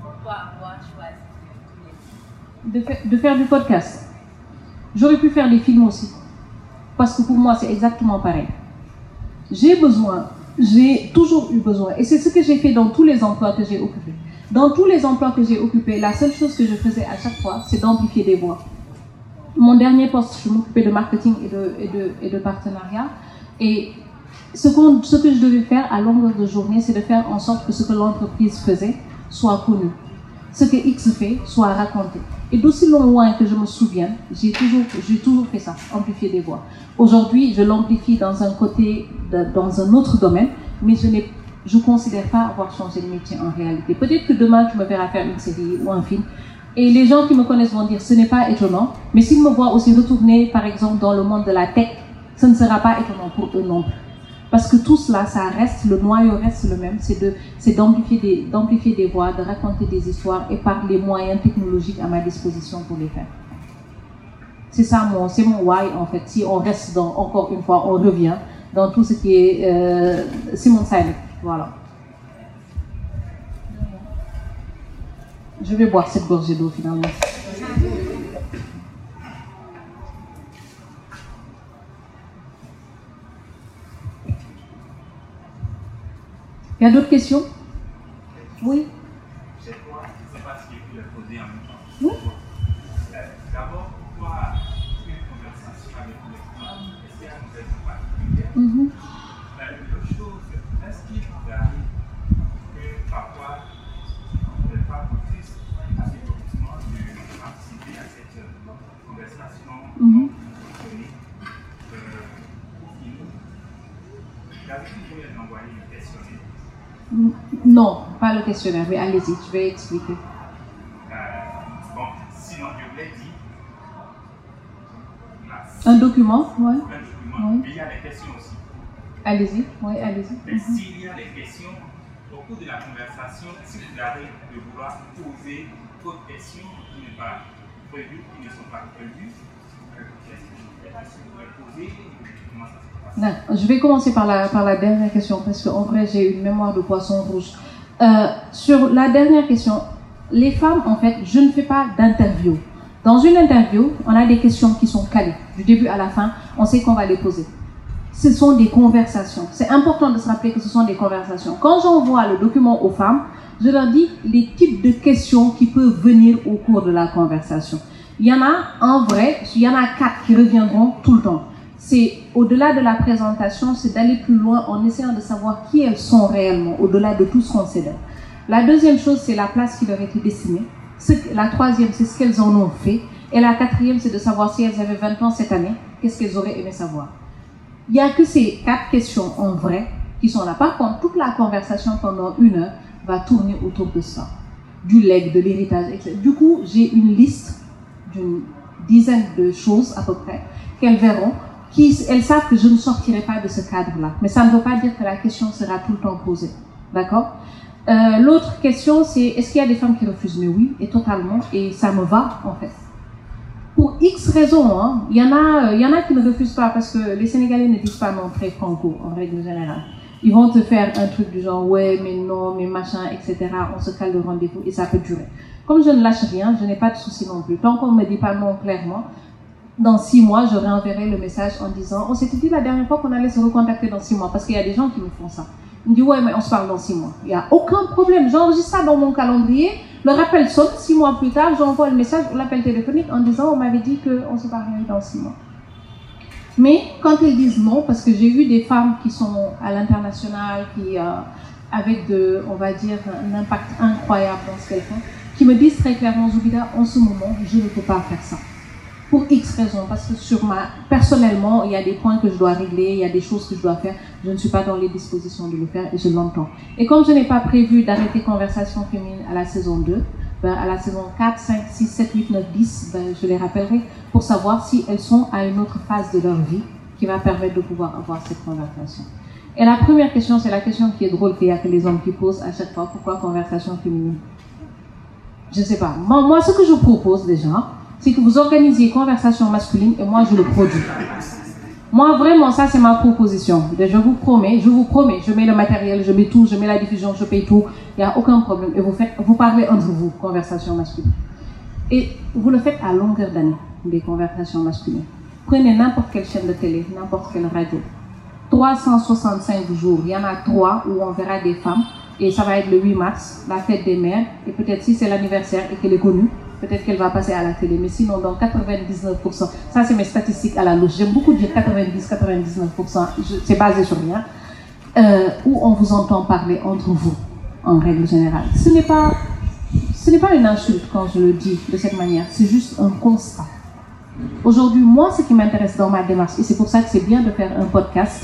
Pourquoi avoir choisi de faire, de faire du podcast. J'aurais pu faire des films aussi. Parce que pour moi, c'est exactement pareil. J'ai besoin j'ai toujours eu besoin. Et c'est ce que j'ai fait dans tous les emplois que j'ai occupés. Dans tous les emplois que j'ai occupés, la seule chose que je faisais à chaque fois, c'est d'amplifier des voix. Mon dernier poste, je m'occupais de marketing et de, partenariat. Et ce que je devais faire à longueur de journée, c'est de faire en sorte que ce que l'entreprise faisait soit connu. Ce que X fait soit raconté. Et d'aussi loin que je me souviens, j'ai toujours, fait ça, amplifier des voix. Aujourd'hui, je l'amplifie dans un côté, dans un autre domaine, mais je je considère pas avoir changé de métier en réalité. Peut-être que demain, tu me verras faire une série ou un film. Et les gens qui me connaissent vont dire, ce n'est pas étonnant. Mais s'ils me voient aussi retourner, par exemple, dans le monde de la tech, ce ne sera pas étonnant pour eux non plus. Parce que tout cela, ça reste, le noyau reste le même, c'est de, d'amplifier des, d'amplifier des voix, de raconter des histoires et par les moyens technologiques à ma disposition pour les faire. C'est ça mon, c'est mon why en fait. Si on reste dans, encore une fois, on revient dans tout ce qui est euh, Simon Sinek. Voilà. Je vais boire cette gorgée d'eau finalement. Il y a d'autres questions? Oui? Non, pas le questionnaire, mais allez-y, je vais expliquer. Euh, bon, sinon, je l'ai dit. Là, Un document, ouais. un document, Oui. mais il y a des questions aussi. Allez-y, oui, allez-y. Mais Mhm. s'il y a des questions, au cours de la conversation, si vous avez de vouloir poser d'autres questions qui ne sont pas prévues, qui ne sont pas prévues, euh, qu'est-ce que vous pouvez poser Je vais commencer par la, par la dernière question parce qu'en vrai, j'ai une mémoire de poisson rouge. Euh, sur la dernière question, les femmes, en fait, je ne fais pas d'interview. Dans une interview, on a des questions qui sont calées. Du début à la fin, on sait qu'on va les poser. Ce sont des conversations. C'est important de se rappeler que ce sont des conversations. Quand j'envoie le document aux femmes, je leur dis les types de questions qui peuvent venir au cours de la conversation. Il y en a, en vrai, il y en a quatre qui reviendront tout le temps. C'est au-delà de la présentation, c'est d'aller plus loin en essayant de savoir qui elles sont réellement, au-delà de tout ce qu'on sait d'elles. La deuxième chose, c'est la place qui leur était destinée. Ce que- la troisième, c'est ce qu'elles en ont fait. Et la quatrième, c'est de savoir si elles avaient 20 ans cette année, qu'est-ce qu'elles auraient aimé savoir. Il n'y a que ces quatre questions en vrai qui sont là. Par contre, toute la conversation pendant une heure va tourner autour de ça. Du leg, de l'héritage, etc. Du coup, j'ai une liste d'une dizaine de choses à peu près qu'elles verront. Elles savent que je ne sortirai pas de ce cadre-là. Mais ça ne veut pas dire que la question sera tout le temps posée. D'accord? Euh, L'autre question, c'est est-ce qu'il y a des femmes qui refusent? Mais oui, et totalement. Et ça me va, en fait pour X raisons, hein, il y en a, euh, il y en a qui ne refusent pas parce que les Sénégalais ne disent pas non très franco en règle générale. Ils vont te faire un truc du genre ouais, mais non, mais machin, etc. On se cale le rendez-vous et ça peut durer. Comme je ne lâche rien, je n'ai pas de souci non plus. Tant qu'on ne me dit pas non clairement, dans six mois, je réenverrai le message en disant on s'était dit la dernière fois qu'on allait se recontacter dans six mois parce qu'il y a des gens qui me font ça. Ils me disent ouais, mais on se parle dans six mois. Il n'y a aucun problème. J'enregistre ça dans mon calendrier. Le rappel sonne, six mois plus tard, j'envoie le message l'appel téléphonique en disant on m'avait dit qu'on se parlerait dans six mois. Mais quand elles disent non, parce que j'ai vu des femmes qui sont à l'international, qui, euh, avec de, on va dire, un impact incroyable dans ce qu'elles font, qui me disent très clairement, Zoubida, en ce moment, je ne peux pas faire ça. Pour X raisons, parce que sur ma, personnellement, il y a des points que je dois régler, il y a des choses que je dois faire, je ne suis pas dans les dispositions de le faire et je l'entends. Et comme je n'ai pas prévu d'arrêter Conversation féminine à la saison 2, ben, à la saison 4, 5, 6, 7, 8, 9, 10, ben, je les rappellerai pour savoir si elles sont à une autre phase de leur vie qui va permettre de pouvoir avoir cette conversation. Et la première question, c'est la question qui est drôle qu'il y a que les hommes qui posent à chaque fois. Pourquoi conversation féminine? Je ne sais pas. Moi, ce que je propose déjà, c'est que vous organisiez conversation masculine et moi, je le produis. Moi, vraiment, ça, c'est ma proposition. Je vous promets, je vous promets, je mets le matériel, je mets tout, je mets la diffusion, je paye tout. Il n'y a aucun problème. Et vous faites, vous parlez entre vous, conversation masculine. Et vous le faites à longueur d'année, des conversations masculines. Prenez n'importe quelle chaîne de télé, n'importe quelle radio. 365 jours, il y en a trois où on verra des femmes. Et ça va être le 8 mars, la fête des mères. Et peut-être si c'est l'anniversaire et qu'elle est connue, peut-être qu'elle va passer à la télé. Mais sinon, dans 99%, ça c'est mes statistiques à la louche. J'aime beaucoup dire 90-99%, je- c'est basé sur rien. Euh, où on vous entend parler entre vous, en règle générale. Ce n'est pas, ce n'est pas une insulte quand je le dis de cette manière, c'est juste un constat. Aujourd'hui, moi, ce qui m'intéresse dans ma démarche, et c'est pour ça que c'est bien de faire un podcast,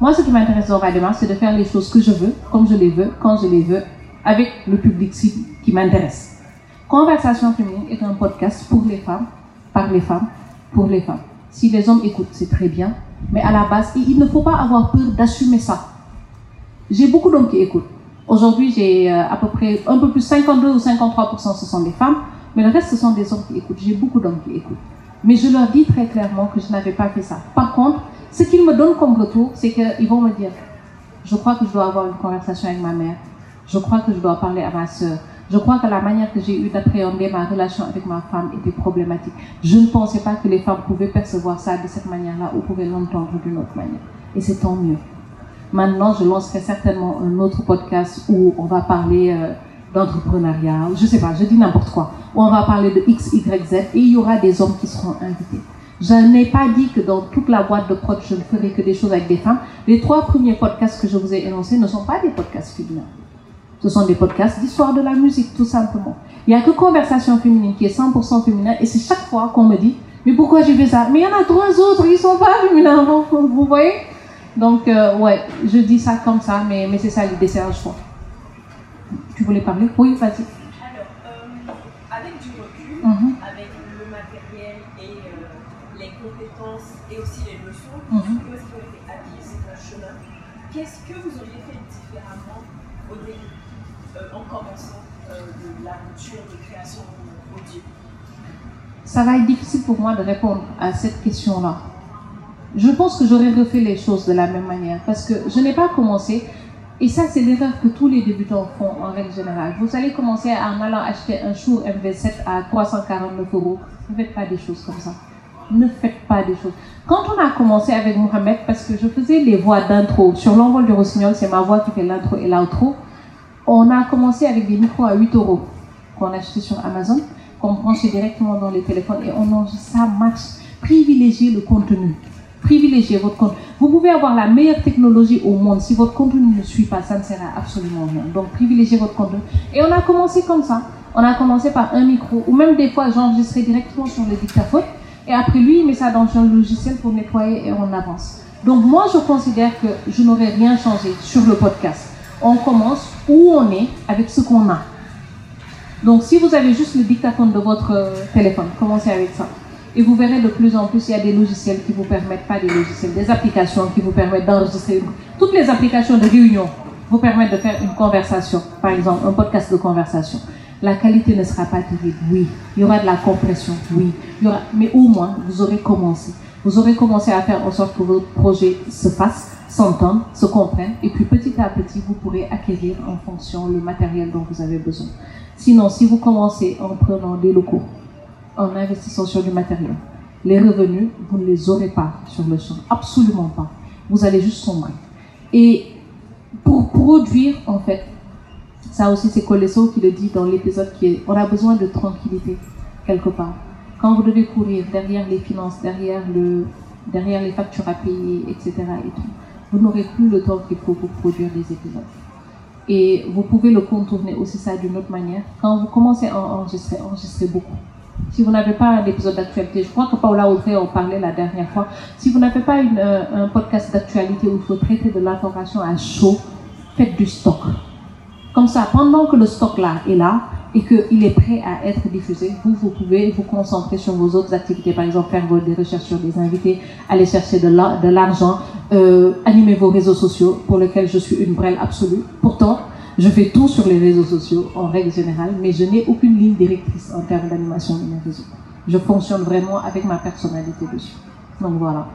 moi, ce qui m'intéresse dans ma démarche, c'est de faire les choses que je veux, comme je les veux, quand je les veux, avec le public qui m'intéresse. Conversation féminine est un podcast pour les femmes, par les femmes, pour les femmes. Si les hommes écoutent, c'est très bien, mais à la base, il ne faut pas avoir peur d'assumer ça. J'ai beaucoup d'hommes qui écoutent. Aujourd'hui, j'ai euh, à peu près un peu plus 52 ou 53% ce sont des femmes, mais le reste ce sont des hommes qui écoutent. J'ai beaucoup d'hommes qui écoutent. Mais je leur dis très clairement que je n'avais pas fait ça. Par contre, ce qu'ils me donnent comme retour, c'est qu'ils vont me dire, je crois que je dois avoir une conversation avec ma mère, je crois que je dois parler à ma soeur, je crois que la manière que j'ai eu d'appréhender ma relation avec ma femme était problématique. Je ne pensais pas que les femmes pouvaient percevoir ça de cette manière-là ou pouvaient l'entendre d'une autre manière. Et c'est tant mieux. Maintenant, je lancerai certainement un autre podcast où on va parler euh, d'entrepreneuriat, je sais pas, je dis n'importe quoi, où on va parler de X, Y, Z et il y aura des hommes qui seront invités. Je n'ai pas dit que dans toute la boîte de prod, je ne ferai que des choses avec des femmes. Les trois premiers podcasts que je vous ai énoncés ne sont pas des podcasts féminins. Ce sont des podcasts d'histoire de la musique, tout simplement. Il n'y a que Conversation féminine qui est 100% féminin et c'est chaque fois qu'on me dit, mais pourquoi j'ai fait ça? Mais il y en a trois autres, ils sont pas féminins, vous, vous voyez? Donc, euh, ouais, je dis ça comme ça, mais, mais c'est ça l'idée, c'est un choix. Tu voulais parler? Oui, vas-y. Alors, euh, avec du recul, Mhm. De l'aventure de création audio Ça va être difficile pour moi de répondre à cette question-là. Je pense que j'aurais refait les choses de la même manière parce que je n'ai pas commencé, et ça c'est l'erreur que tous les débutants font en règle générale. Vous allez commencer en allant acheter un Shure MV7 à 349 euros. Ne faites pas des choses comme ça. Ne faites pas des choses. Quand on a commencé avec Mohamed, parce que je faisais les voix d'intro, sur l'envol du rossignol, c'est ma voix qui fait l'intro et l'outro, on a commencé avec des micros à 8 euros qu'on achetait sur Amazon, qu'on branchait directement dans les téléphones et on enregistre ça marche. Privilégiez le contenu. Privilégiez votre contenu. Vous pouvez avoir la meilleure technologie au monde. Si votre contenu ne suit pas, ça ne sert à absolument rien. Donc privilégiez votre contenu. Et on a commencé comme ça. On a commencé par un micro ou même des fois j'enregistrais directement sur le dictaphone et après lui il met ça dans un logiciel pour nettoyer et on avance. Donc moi je considère que je n'aurais rien changé sur le podcast. On commence où on est avec ce qu'on a. Donc, si vous avez juste le dictaphone de votre euh, téléphone, commencez avec ça. Et vous verrez de plus en plus, il y a des logiciels qui vous permettent, pas des logiciels, des applications qui vous permettent d'enregistrer. Toutes les applications de réunion vous permettent de faire une conversation, par exemple, un podcast de conversation. La qualité ne sera pas terrible, oui. Il y aura de la compression, oui. Il y aura... Mais au moins, vous aurez commencé. Vous aurez commencé à faire en sorte que votre projet se fasse, s'entende, se comprenne. Et puis petit à petit, vous pourrez acquérir en fonction le matériel dont vous avez besoin. Sinon, si vous commencez en prenant des locaux, en investissant sur du matériel, les revenus, vous ne les aurez pas sur le champ. Absolument pas. Vous allez juste sombrer. Et pour produire, en fait, ça aussi c'est Colesso qui le dit dans l'épisode qui est, on a besoin de tranquillité quelque part. Quand vous devez courir derrière les finances, derrière, le, derrière les factures à payer, etc. Et tout, vous n'aurez plus le temps qu'il faut pour produire des épisodes. Et vous pouvez le contourner aussi ça d'une autre manière. Quand vous commencez à enregistrer, enregistrez beaucoup. Si vous n'avez pas un épisode d'actualité, je crois que Paula Audrey en parlait la dernière fois. Si vous n'avez pas euh, un podcast d'actualité où il faut traiter de l'information à chaud, faites du stock. Comme ça, pendant que le stock là est là et qu'il est prêt à être diffusé, vous, vous pouvez vous concentrer sur vos autres activités. Par exemple, faire des recherches sur des invités, aller chercher de l'argent, euh, animer vos réseaux sociaux pour lesquels je suis une brêle absolue. Pourtant, je fais tout sur les réseaux sociaux en règle générale, mais je n'ai aucune ligne directrice en termes d'animation de mes réseaux. Je fonctionne vraiment avec ma personnalité dessus. Donc voilà.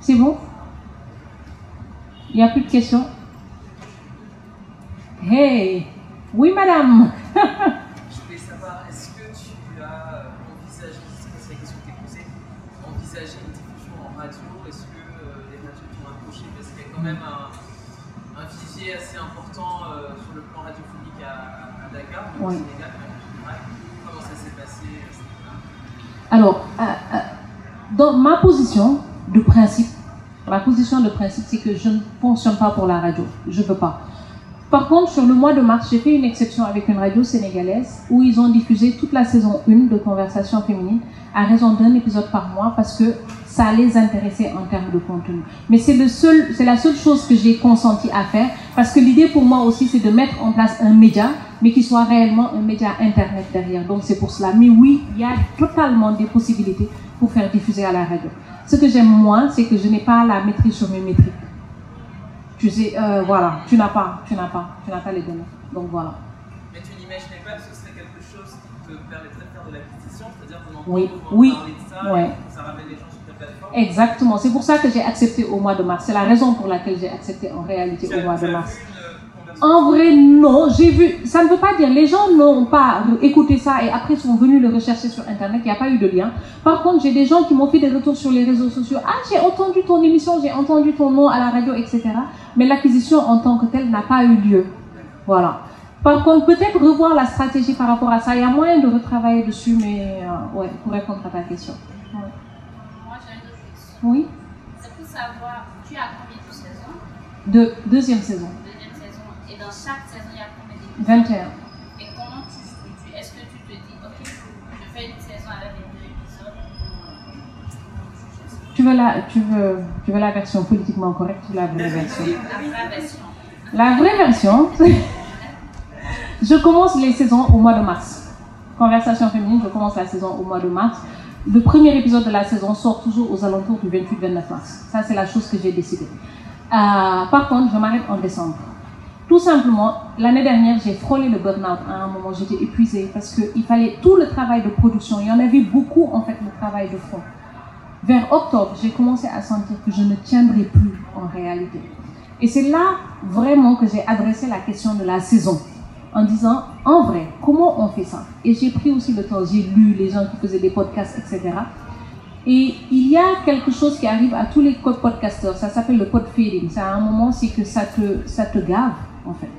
C'est bon? Il n'y a plus de questions? Hey Oui, madame Je voulais savoir, est-ce que tu as euh, envisagé, c'est que la question t'est posée, envisagé une diffusion en radio? Est-ce que euh, les radios t'ont approché? Parce qu'il y a quand même un, un vivier assez important euh, sur le plan radiophonique à, à Dakar, au. Sénégal, mais en général. Comment ça s'est passé Alors, euh, dans ma position de principe, ma position de principe, c'est que je ne fonctionne pas pour la radio. Je ne veux pas. Par contre, sur le mois de mars, j'ai fait une exception avec une radio sénégalaise où ils ont diffusé toute la saison 1 de Conversation féminine à raison d'un épisode par mois parce que ça les intéressait en termes de contenu. Mais c'est le seul, c'est la seule chose que j'ai consenti à faire parce que l'idée pour moi aussi, c'est de mettre en place un média, mais qui soit réellement un média internet derrière. Donc c'est pour cela. Mais oui, il y a totalement des possibilités pour faire diffuser à la radio. Ce que j'aime moins, c'est que je n'ai pas la maîtrise sur mes métriques. Tu sais, euh, voilà, tu n'as pas, tu n'as pas, tu n'as pas les données. Donc voilà. Mais tu n'imaginais pas que ce serait quelque chose qui te permettrait de faire de l'acquisition C'est-à-dire qu'on entend Oui, oui, parler de ça, ouais. et que ça ramène les gens sur ta plateforme? Exactement. C'est pour ça que j'ai accepté au mois de mars. C'est la raison pour laquelle j'ai accepté en réalité au mois de mars. vu En vrai, non. J'ai vu. Ça ne veut pas dire. Les gens n'ont pas écouté ça et après sont venus le rechercher sur Internet. Il n'y a pas eu de lien. Par contre, j'ai des gens qui m'ont fait des retours sur les réseaux sociaux. Ah, j'ai entendu ton émission, j'ai entendu ton nom à la radio, etc. Mais l'acquisition en tant que telle n'a pas eu lieu. Voilà. Par contre, peut-être revoir la stratégie par rapport à ça. Il y a moyen de retravailler dessus, mais euh, ouais, pour répondre à ta question. Ouais. Moi, j'ai une autre question. Oui. C'est pour savoir, tu as combien de saisons? De, deuxième saison. Chaque saison, il y a combien d'épisodes 21. Et comment tu structures? Est-ce que tu te dis, ok, je fais une saison avec 22 épisodes comment- comment tu veux la, tu veux, tu veux la version politiquement correcte ou la vraie version? La vraie version. La vraie version, je commence les saisons au mois de mars. Conversation féminine, je commence la saison au mois de mars. Le premier épisode de la saison sort toujours aux alentours du 28-29 mars. Ça, c'est la chose que j'ai décidé. Euh, par contre, je m'arrête en décembre. Tout simplement, l'année dernière, j'ai frôlé le burn-out. À un moment, j'étais épuisée parce qu'il fallait tout le travail de production. Il y en avait beaucoup, en fait, le travail de fond. Vers octobre, j'ai commencé à sentir que je ne tiendrai plus en réalité. Et c'est là vraiment que j'ai adressé la question de la saison en disant, en vrai, comment on fait ça? Et j'ai pris aussi le temps, j'ai lu les gens qui faisaient des podcasts, etc. Et il y a quelque chose qui arrive à tous les podcasteurs, ça s'appelle le pod feeding. C'est à un moment, c'est que ça te, ça te gave, en fait.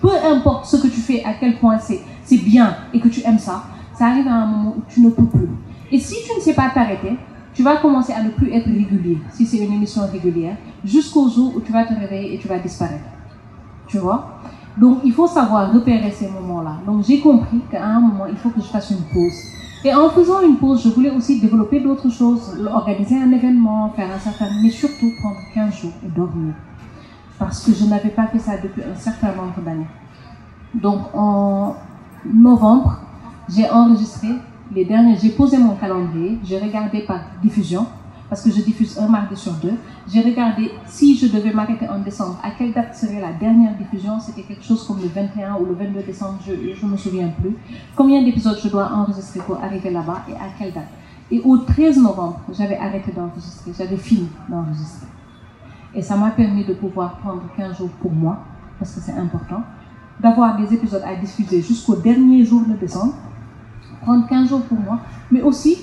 Peu importe ce que tu fais, à quel point c'est, c'est bien et que tu aimes ça, ça arrive à un moment où tu ne peux plus. Et si tu ne sais pas t'arrêter, tu vas commencer à ne plus être régulier, si c'est une émission régulière, jusqu'au jour où tu vas te réveiller et tu vas disparaître. Tu vois? Donc, il faut savoir repérer ces moments-là. Donc, j'ai compris qu'à un moment, il faut que je fasse une pause. Et en faisant une pause, je voulais aussi développer d'autres choses, organiser un événement, faire un certain, mais surtout prendre 15 jours et dormir. Parce que je n'avais pas fait ça depuis un certain nombre d'années. Donc, en novembre, j'ai enregistré les derniers, j'ai posé mon calendrier, j'ai regardé par diffusion, parce que je diffuse un mardi sur deux. J'ai regardé si je devais m'arrêter en décembre, à quelle date serait la dernière diffusion. C'était quelque chose comme le 21 ou le 22 décembre, je ne me souviens plus. Combien d'épisodes je dois enregistrer pour arriver là-bas et à quelle date. Et au 13 novembre, j'avais arrêté d'enregistrer, j'avais fini d'enregistrer. Et ça m'a permis de pouvoir prendre 15 jours pour moi, parce que c'est important, d'avoir des épisodes à diffuser jusqu'au dernier jour de décembre, prendre 15 jours pour moi, mais aussi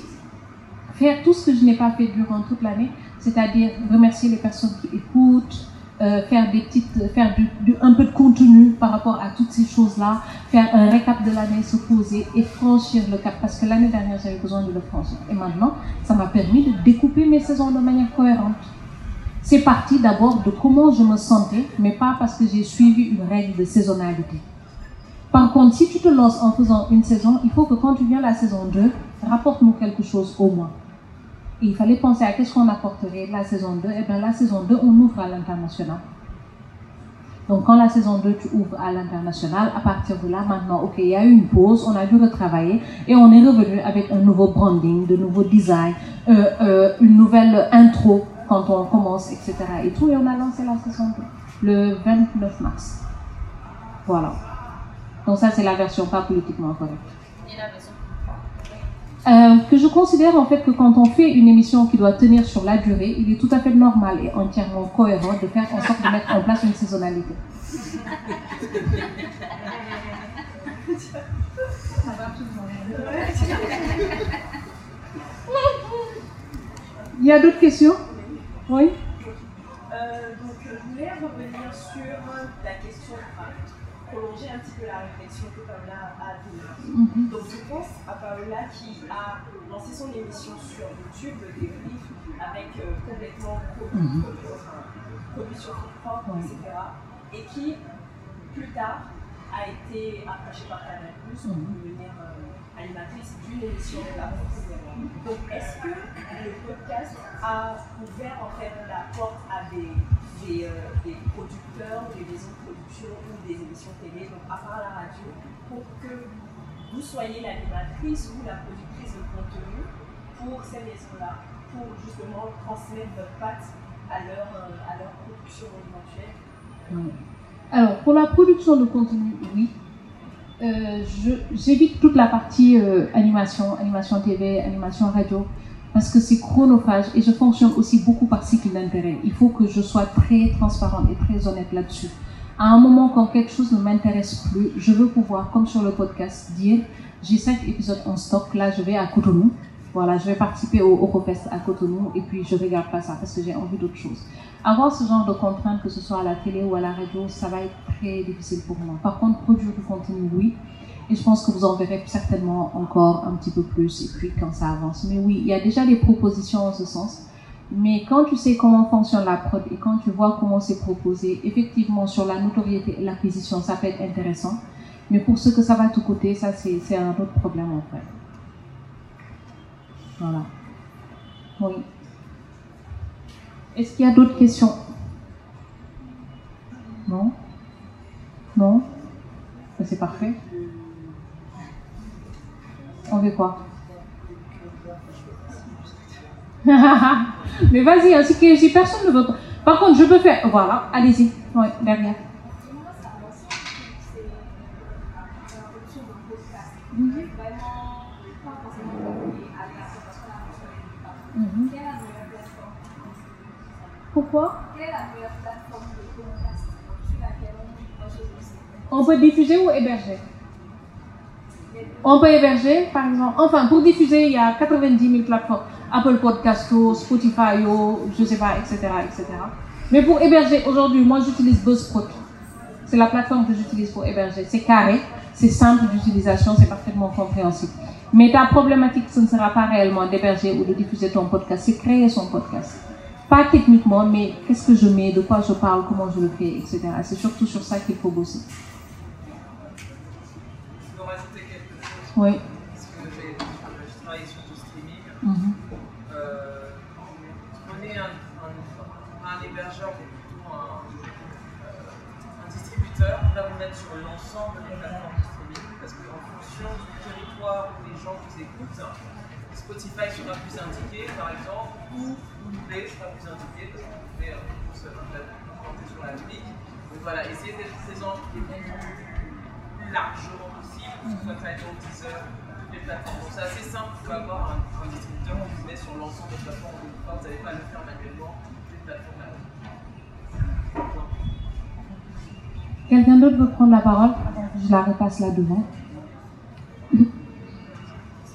faire tout ce que je n'ai pas fait durant toute l'année, c'est-à-dire remercier les personnes qui écoutent, euh, faire des petites, faire du, du, un peu de contenu par rapport à toutes ces choses-là, faire un récap de l'année, se poser et franchir le cap. Parce que l'année dernière, j'avais besoin de le franchir. Et maintenant, ça m'a permis de découper mes saisons de manière cohérente. C'est parti d'abord de comment je me sentais, mais pas parce que j'ai suivi une règle de saisonnalité. Par contre, si tu te lances en faisant une saison, il faut que quand tu viens la saison 2, rapporte-nous quelque chose au moins. Et il fallait penser à qu'est-ce qu'on apporterait la saison 2. Et bien la saison 2, on ouvre à l'international. Donc quand la saison 2, tu ouvres à l'international, à partir de là, maintenant, ok, il y a eu une pause, on a dû retravailler et on est revenu avec un nouveau branding, de nouveaux designs, euh, euh, une nouvelle intro quand on commence, etc. Et tout, et on a lancé la saison 2 le 29 mars. Voilà. Donc ça, c'est la version pas politiquement correcte. Et la version euh, que je considère en fait que quand on fait une émission qui doit tenir sur la durée, il est tout à fait normal et entièrement cohérent de faire en sorte de mettre en place une saisonnalité. Il y a d'autres questions? Oui Euh, donc, je voulais revenir sur la question, enfin, prolonger un petit peu la réflexion que Paola a tenue. Donc, je pense à Paola qui a lancé son émission sur YouTube, le débrief, avec euh, complètement produit, Mhm. produit, enfin, produit sur son propre, etc. Et qui, plus tard, a été approchée par Canal Plus pour Mhm. devenir euh, animatrice d'une émission de la France. Donc, est-ce que le podcast a ouvert en fait la porte à des, euh, des producteurs, des maisons de production ou des émissions télé, donc à part la radio, pour que vous soyez l'animatrice ou la productrice de contenu pour ces maisons-là, pour justement transmettre votre patte à leur, euh, à leur production éventuelle? Alors, pour la production de contenu, oui. Euh, J'évite toute la partie euh, animation, animation TV, animation radio, parce que c'est chronophage et je fonctionne aussi beaucoup par cycle d'intérêt. Il faut que je sois très transparente et très honnête là-dessus. À un moment, quand quelque chose ne m'intéresse plus, je veux pouvoir, comme sur le podcast, dire j'ai cinq épisodes en stock, là je vais à Cotonou. Voilà, je vais participer au Eurofest à Cotonou et puis je regarde pas ça parce que j'ai envie d'autre chose. Avoir ce genre de contraintes, que ce soit à la télé ou à la radio, ça va être très difficile pour moi. Par contre, produire du contenu, oui. Et je pense que vous en verrez certainement encore un petit peu plus et puis quand ça avance. Mais oui, il y a déjà des propositions en ce sens. Mais quand tu sais comment fonctionne la prod et quand tu vois comment c'est proposé, effectivement, sur la notoriété et l'acquisition, ça peut être intéressant. Mais pour ce que ça va tout coûter, ça, c'est c'est un autre problème en fait. Voilà. Oui. Est-ce qu'il y a d'autres questions? Non? Non? C'est parfait. On veut quoi? Mais vas-y, ainsi que si personne ne veut. Par contre, je peux faire. Voilà, allez-y. Oui, derrière. Pourquoi On peut diffuser ou héberger? On peut héberger, par exemple. Enfin, pour diffuser, il y a 90 000 plateformes. Apple Podcast, Spotify, je sais pas, etc., etc. Mais pour héberger, aujourd'hui, moi j'utilise Buzzsprout. C'est la plateforme que j'utilise pour héberger. C'est carré, c'est simple d'utilisation, c'est parfaitement compréhensible. Mais ta problématique, ce ne sera pas réellement d'héberger ou de diffuser ton podcast, c'est créer son podcast. Pas techniquement, mais qu'est-ce que je mets, de quoi je parle, comment je le fais, etc. C'est surtout sur ça qu'il faut bosser. Oui. Parce que je travaille sur du streaming. Euh, on est un, un, un hébergeur, mais plutôt un, euh, un distributeur. Là, vous mettre sur l'ensemble des plateformes de streaming parce qu'en fonction du territoire où les gens vous écoutent, Spotify sera plus indiqué, par exemple, ou Play sera plus indiqué parce que vous pouvez euh, se implanter sur la musique. Donc voilà, essayez d'être présent le plus largement possible, que ce soit toutes les plateformes. Donc c'est assez simple, vous pouvez avoir un, distributeur qui vous met sur l'ensemble des plateformes, vous n'allez pas le faire manuellement. Quelqu'un d'autre veut prendre la parole? Je la repasse là devant.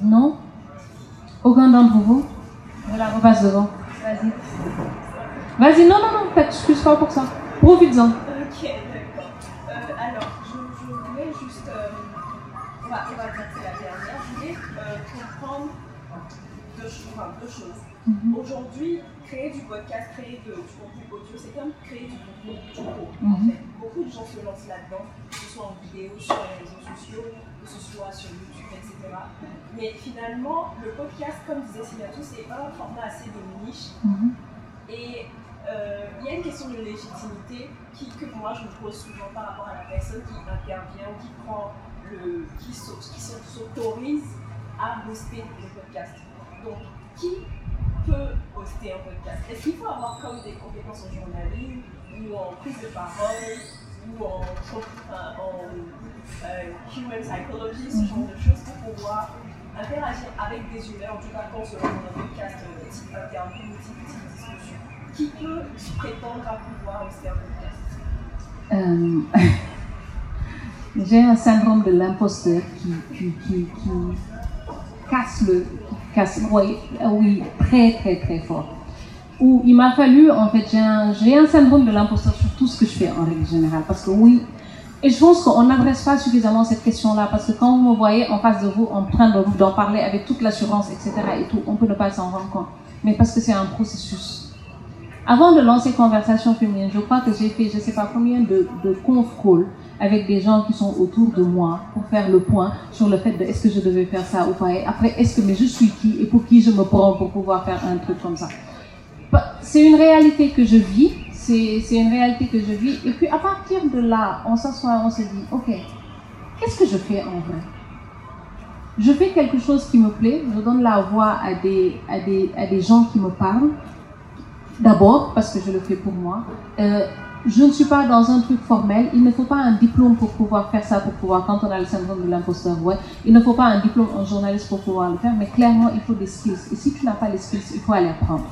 Non? Aucun d'entre vous? Je la repasse devant. Vas-y. Vas-y, non, non, non, t'excuses pas pour ça. Profites-en. Ok, d'accord. Euh, alors, je, je voulais juste. euh, on, va, on va la dernière. Je voulais euh, comprendre deux, enfin, deux choses. Mhm. Aujourd'hui, créer du podcast, créer de- du contenu audio, c'est comme créer du contenu. En Mhm. fait. Beaucoup de gens se lancent là-dedans, que ce soit en vidéo, sur les réseaux sociaux, que ce soit sur YouTube, etc. Mais finalement, le podcast, comme disait Sinatou, c'est pas un format assez de niche. Mhm. Et euh, il y a une question de légitimité qui, que moi je me pose souvent par rapport à la personne qui intervient ou qui prend le. qui s'autorise à hoster le podcast. Donc, qui peut hoster un podcast? Est-ce qu'il faut avoir comme des compétences en journalisme ou en prise de parole ou en, en euh, human psychology, ce genre de choses pour pouvoir interagir avec des humains, en tout cas quand on se lance dans un podcast euh, type interview, type, type discussion Qui peut prétendre à pouvoir hoster un podcast J'ai un syndrome de l'imposteur qui, qui, qui, qui casse le. casse, oui, oui, très, très, très fort. Où il m'a fallu, en fait, j'ai un, un syndrome de l'imposteur sur tout ce que je fais en règle générale. Parce que oui, et je pense qu'on n'adresse pas suffisamment cette question-là. Parce que quand vous me voyez en face de vous en train de- parler avec toute l'assurance, etc., et tout, on peut ne pas s'en rendre compte. Mais parce que c'est un processus. Avant de lancer Conversation féminine, je crois que j'ai fait je ne sais pas combien de, de conf calls avec des gens qui sont autour de moi pour faire le point sur le fait de est-ce que je devais faire ça ou pas. Et après, est-ce que mais je suis qui et pour qui je me prends pour pouvoir faire un truc comme ça. C'est une réalité que je vis, c'est une réalité que je vis. Et puis à partir de là, on s'assoit, on se dit, ok, qu'est-ce que je fais en vrai? Je fais quelque chose qui me plaît, je donne la voix à des, à des, à des gens qui me parlent. D'abord, parce que je le fais pour moi. Euh, je ne suis pas dans un truc formel. Il ne faut pas un diplôme pour pouvoir faire ça, pour pouvoir, quand on a le syndrome de l'imposteur, ouais. Il ne faut pas un diplôme en journaliste pour pouvoir le faire, mais clairement, il faut des skills. Et si tu n'as pas les skills, il faut aller apprendre.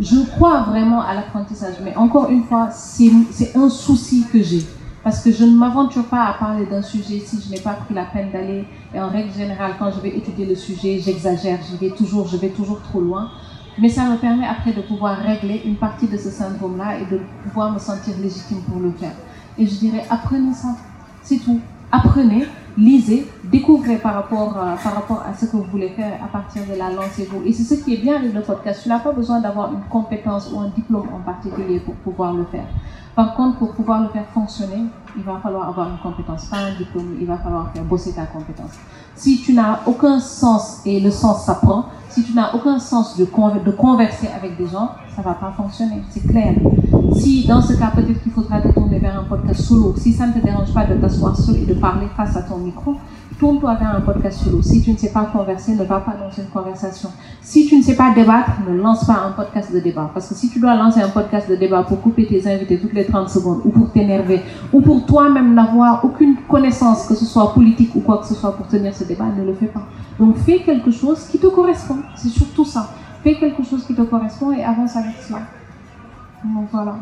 Je crois vraiment à l'apprentissage, mais encore une fois, c'est un souci que j'ai. Parce que je ne m'aventure pas à parler d'un sujet si je n'ai pas pris la peine d'aller. Et en règle générale, quand je vais étudier le sujet, j'exagère, je vais toujours, je vais toujours trop loin. Mais ça me permet après de pouvoir régler une partie de ce syndrome-là et de pouvoir me sentir légitime pour le faire. Et je dirais, apprenez ça. C'est tout. Apprenez. lisez, découvrez par rapport, euh, par rapport à ce que vous voulez faire à partir de là, lancez-vous. Et c'est ce qui est bien avec le podcast. Tu n'as pas besoin d'avoir une compétence ou un diplôme en particulier pour pouvoir le faire. Par contre, pour pouvoir le faire fonctionner, il va falloir avoir une compétence, pas un diplôme, il va falloir faire bosser ta compétence. Si tu n'as aucun sens, et le sens s'apprend, si tu n'as aucun sens de, de converser avec des gens, ça va pas fonctionner, c'est clair. Si dans ce cas, peut-être qu'il faudra te tourner vers un podcast solo, si ça ne te dérange pas de t'asseoir seul et de parler face à ton micro, tourne-toi vers un podcast solo. Si tu ne sais pas converser, ne va pas dans une conversation. Si tu ne sais pas débattre, ne lance pas un podcast de débat. Parce que si tu dois lancer un podcast de débat pour couper tes invités toutes les 30 secondes, ou pour t'énerver, ou pour toi-même n'avoir aucune connaissance, que ce soit politique ou quoi que ce soit pour tenir ce débat, ne le fais pas. Donc fais quelque chose qui te correspond. C'est surtout ça. Fais quelque chose qui te correspond et avance avec cela. Donc voilà.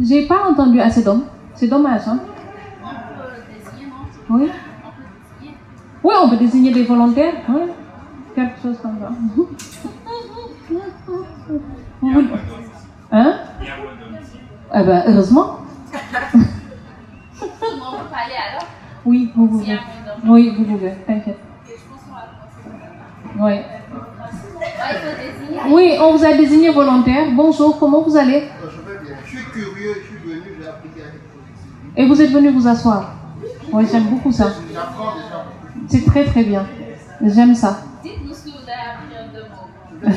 J'ai pas entendu assez d'hommes. C'est dommage, hein? Oui. Oui, on peut désigner des volontaires. Oui. Quelque chose comme ça. Hein? Eh ben, heureusement. Oui, vous pouvez. Oui, vous pouvez, t'inquiète. Oui. Oui, on vous a désigné volontaire. Bonjour, comment vous allez? Je vais bien. Je suis curieux, je suis venu, j'ai appris quelque chose. Et vous êtes venu vous asseoir? Oui, j'aime beaucoup ça. J'apprends déjà beaucoup. C'est très très bien. J'aime ça. Dites-nous ce que vous avez appris en deux mots.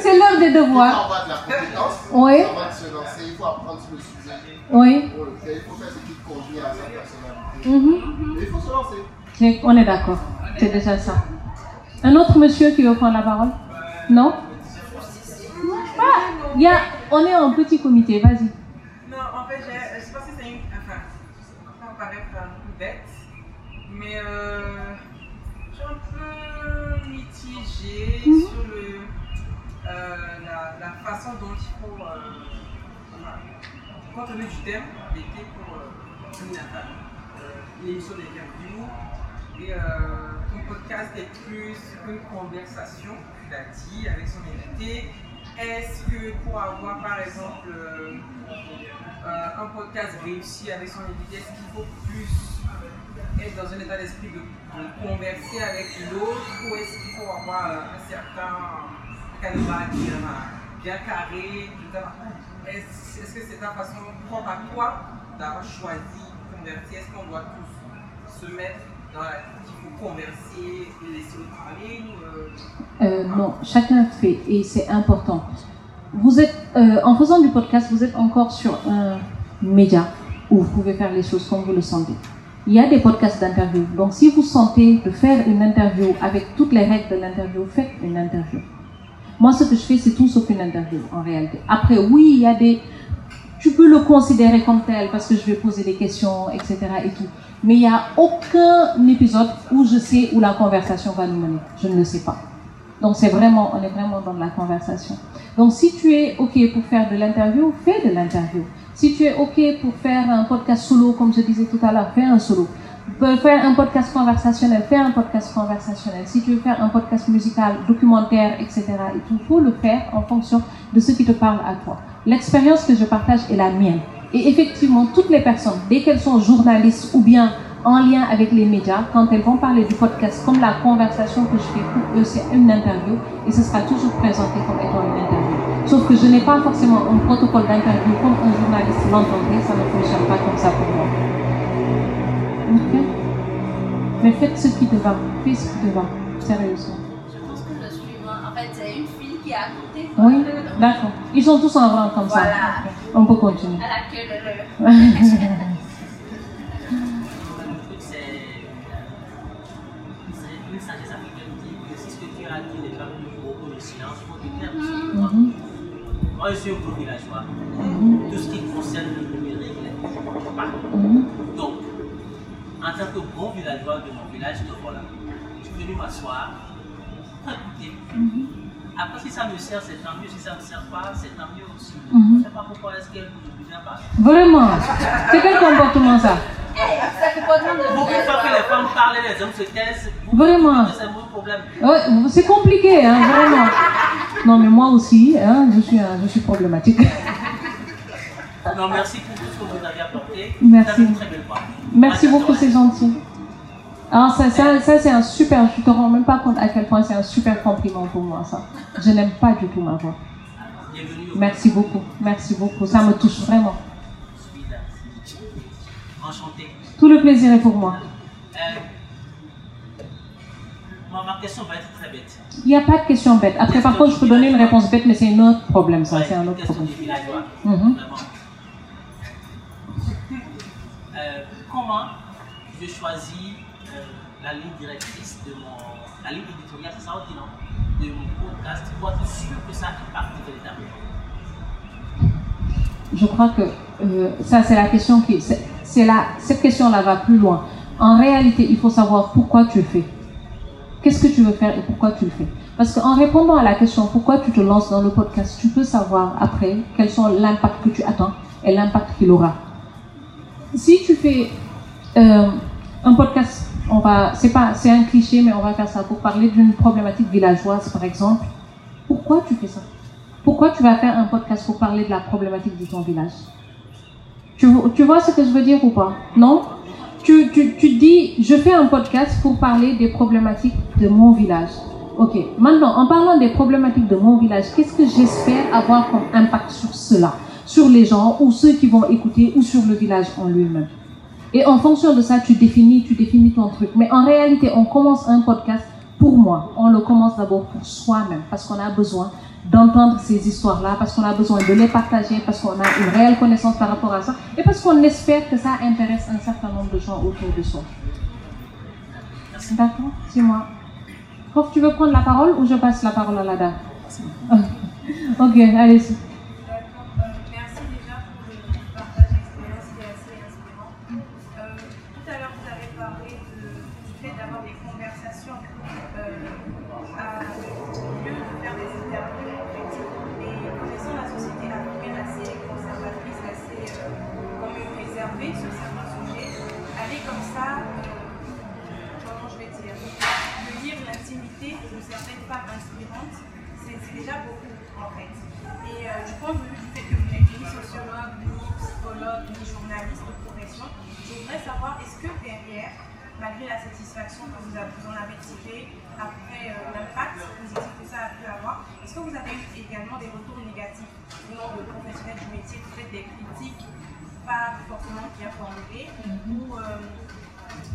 C'est l'heure des Il faut devoirs. avoir de la compétence. Oui. Avant de se lancer, il faut apprendre sur le sujet. Oui. Il faut faire ce qui convient à sa personnalité. Mhm. Il faut se lancer. On est d'accord. C'est déjà ça. Un autre monsieur qui veut prendre la parole? Non? Ah, il y a, on est en petit comité, vas-y. Non, en fait, j'ai- je sais pas si c'est une. Enfin, ça va paraître un peu bête, mais euh, je suis un peu mitigée Mhm. sur le, euh, la, la façon dont il faut. Euh, compte tenu du thème, l'été pour euh, une, enfin, Et euh, ton podcast est plus une conversation, tu l'as dit, avec son invité. Est-ce que pour avoir par exemple euh, un podcast réussi avec son invité, est-ce qu'il faut plus être dans un état d'esprit de, converser avec l'autre ou est-ce qu'il faut avoir euh, un certain canevas bien, carré est-ce que c'est ta façon propre à toi d'avoir choisi de converser? Est-ce qu'on doit tous se mettre Euh, non, chacun fait et c'est important. Vous êtes, euh, en faisant du podcast, vous êtes encore sur un média où vous pouvez faire les choses comme vous le sentez. Il y a des podcasts d'interview. Donc, si vous sentez de faire une interview avec toutes les règles de l'interview, faites une interview. Moi, ce que je fais, c'est tout sauf une interview, en réalité. Après, oui, il y a des... Tu peux le considérer comme tel parce que je vais poser des questions, etc. et tout. Mais il n'y a aucun épisode où je sais où la conversation va nous mener. Je ne le sais pas. Donc c'est vraiment, on est vraiment dans la conversation. Donc si tu es OK pour faire de l'interview, fais de l'interview. Si tu es OK pour faire un podcast solo, comme je disais tout à l'heure, fais un solo. Faire un podcast conversationnel, fais un podcast conversationnel. Si tu veux faire un podcast musical, documentaire, etc., et tout, faut le faire en fonction de ce qui te parle à toi. L'expérience que je partage est la mienne. Et effectivement, toutes les personnes, dès qu'elles sont journalistes ou bien en lien avec les médias, quand elles vont parler du podcast, comme la conversation que je fais pour eux, c'est une interview et ce sera toujours présenté comme étant une interview. Sauf que je n'ai pas forcément un protocole d'interview comme un journaliste l'entendrait, ça ne fonctionne pas comme ça pour moi. Ok Mais faites ce qui te va, fais ce qui te va, sérieusement. Je pense que le suivant, en fait, c'est une fille qui est à côté. Oui, d'accord. Ils sont tous en rang comme ça. Voilà. On peut continuer. À la queue de l'heure. Le truc, c'est c'est une sagesse africaine qui dit que si ce que tu as dit n'est pas plus gros que le silence, il faut te taire aussi. Moi, je suis un gros villageois. Mhm. Tout ce qui concerne le numérique, il est pas. Donc, en tant que bon villageois de mon village, voilà, je suis venu m'asseoir, écouter. Après, si ça me sert, c'est tant mieux. Si ça ne me sert pas, c'est tant mieux aussi. Mhm. Je ne sais pas pourquoi est-ce qu'elle vous oblige à parler. Vraiment C'est quel comportement ça? Beaucoup de fois que les femmes parlent et les hommes se taisent, Vraiment c'est problème. Ouais, c'est compliqué, hein, vraiment. Non, mais moi aussi, hein, je, suis, je suis problématique. Non, merci pour tout ce que vous avez apporté. Merci. Très belle. Merci beaucoup, c'est gentil. Alors ça, ça, ça c'est un super, je te rends même pas compte à quel point c'est un super compliment pour moi ça. Je n'aime pas du tout ma voix. Merci beaucoup, merci beaucoup, ça me touche vraiment. Enchanté. Tout le plaisir est pour moi. Ma, question va être très bête. Il n'y a pas de question bête. Après par contre je peux donner une réponse bête mais c'est un autre problème ça, c'est un autre problème. Mhm. Euh, comment je choisis euh, la ligne directrice de mon. La ligne éditoriale, c'est ça aussi, non De mon podcast pour être sûr que ça impacte véritablement. Je crois que euh, ça, c'est la question qui. c'est- la, cette question-là va plus loin. En réalité, il faut savoir pourquoi tu le fais. Qu'est-ce que tu veux faire et pourquoi tu le fais? Parce qu'en répondant à la question pourquoi tu te lances dans le podcast, tu peux savoir après quels sont l'impact que tu attends et l'impact qu'il aura. Si tu fais euh, un podcast, on va, c'est un cliché, mais on va faire ça pour parler d'une problématique villageoise, par exemple. Pourquoi tu fais ça? Pourquoi tu vas faire un podcast pour parler de la problématique de ton village? Tu, tu vois ce que je veux dire ou pas? Non? Tu, tu, tu dis, je fais un podcast pour parler des problématiques de mon village. Ok, maintenant, en parlant des problématiques de mon village, qu'est-ce que j'espère avoir comme impact sur cela? Sur les gens ou ceux qui vont écouter ou sur le village en lui-même? Et en fonction de ça, tu définis, tu définis ton truc. Mais en réalité, on commence un podcast pour moi. On le commence d'abord pour soi-même, parce qu'on a besoin d'entendre ces histoires-là, parce qu'on a besoin de les partager, parce qu'on a une réelle connaissance par rapport à ça, et parce qu'on espère que ça intéresse un certain nombre de gens autour de soi. D'accord? C'est moi. Prof, tu veux prendre la parole ou je passe la parole à la Ok, allez-y. En fait. Et euh, du du fait que vous n'êtes ni sociologue, ni psychologue, ni journaliste de profession, je voudrais savoir est-ce que derrière, malgré la satisfaction que vous, en avez tirée après euh, l'impact positif que ça a pu avoir, est-ce que vous avez eu également des retours négatifs venant de professionnels du métier, peut-être des critiques pas forcément bien formulées, ou euh,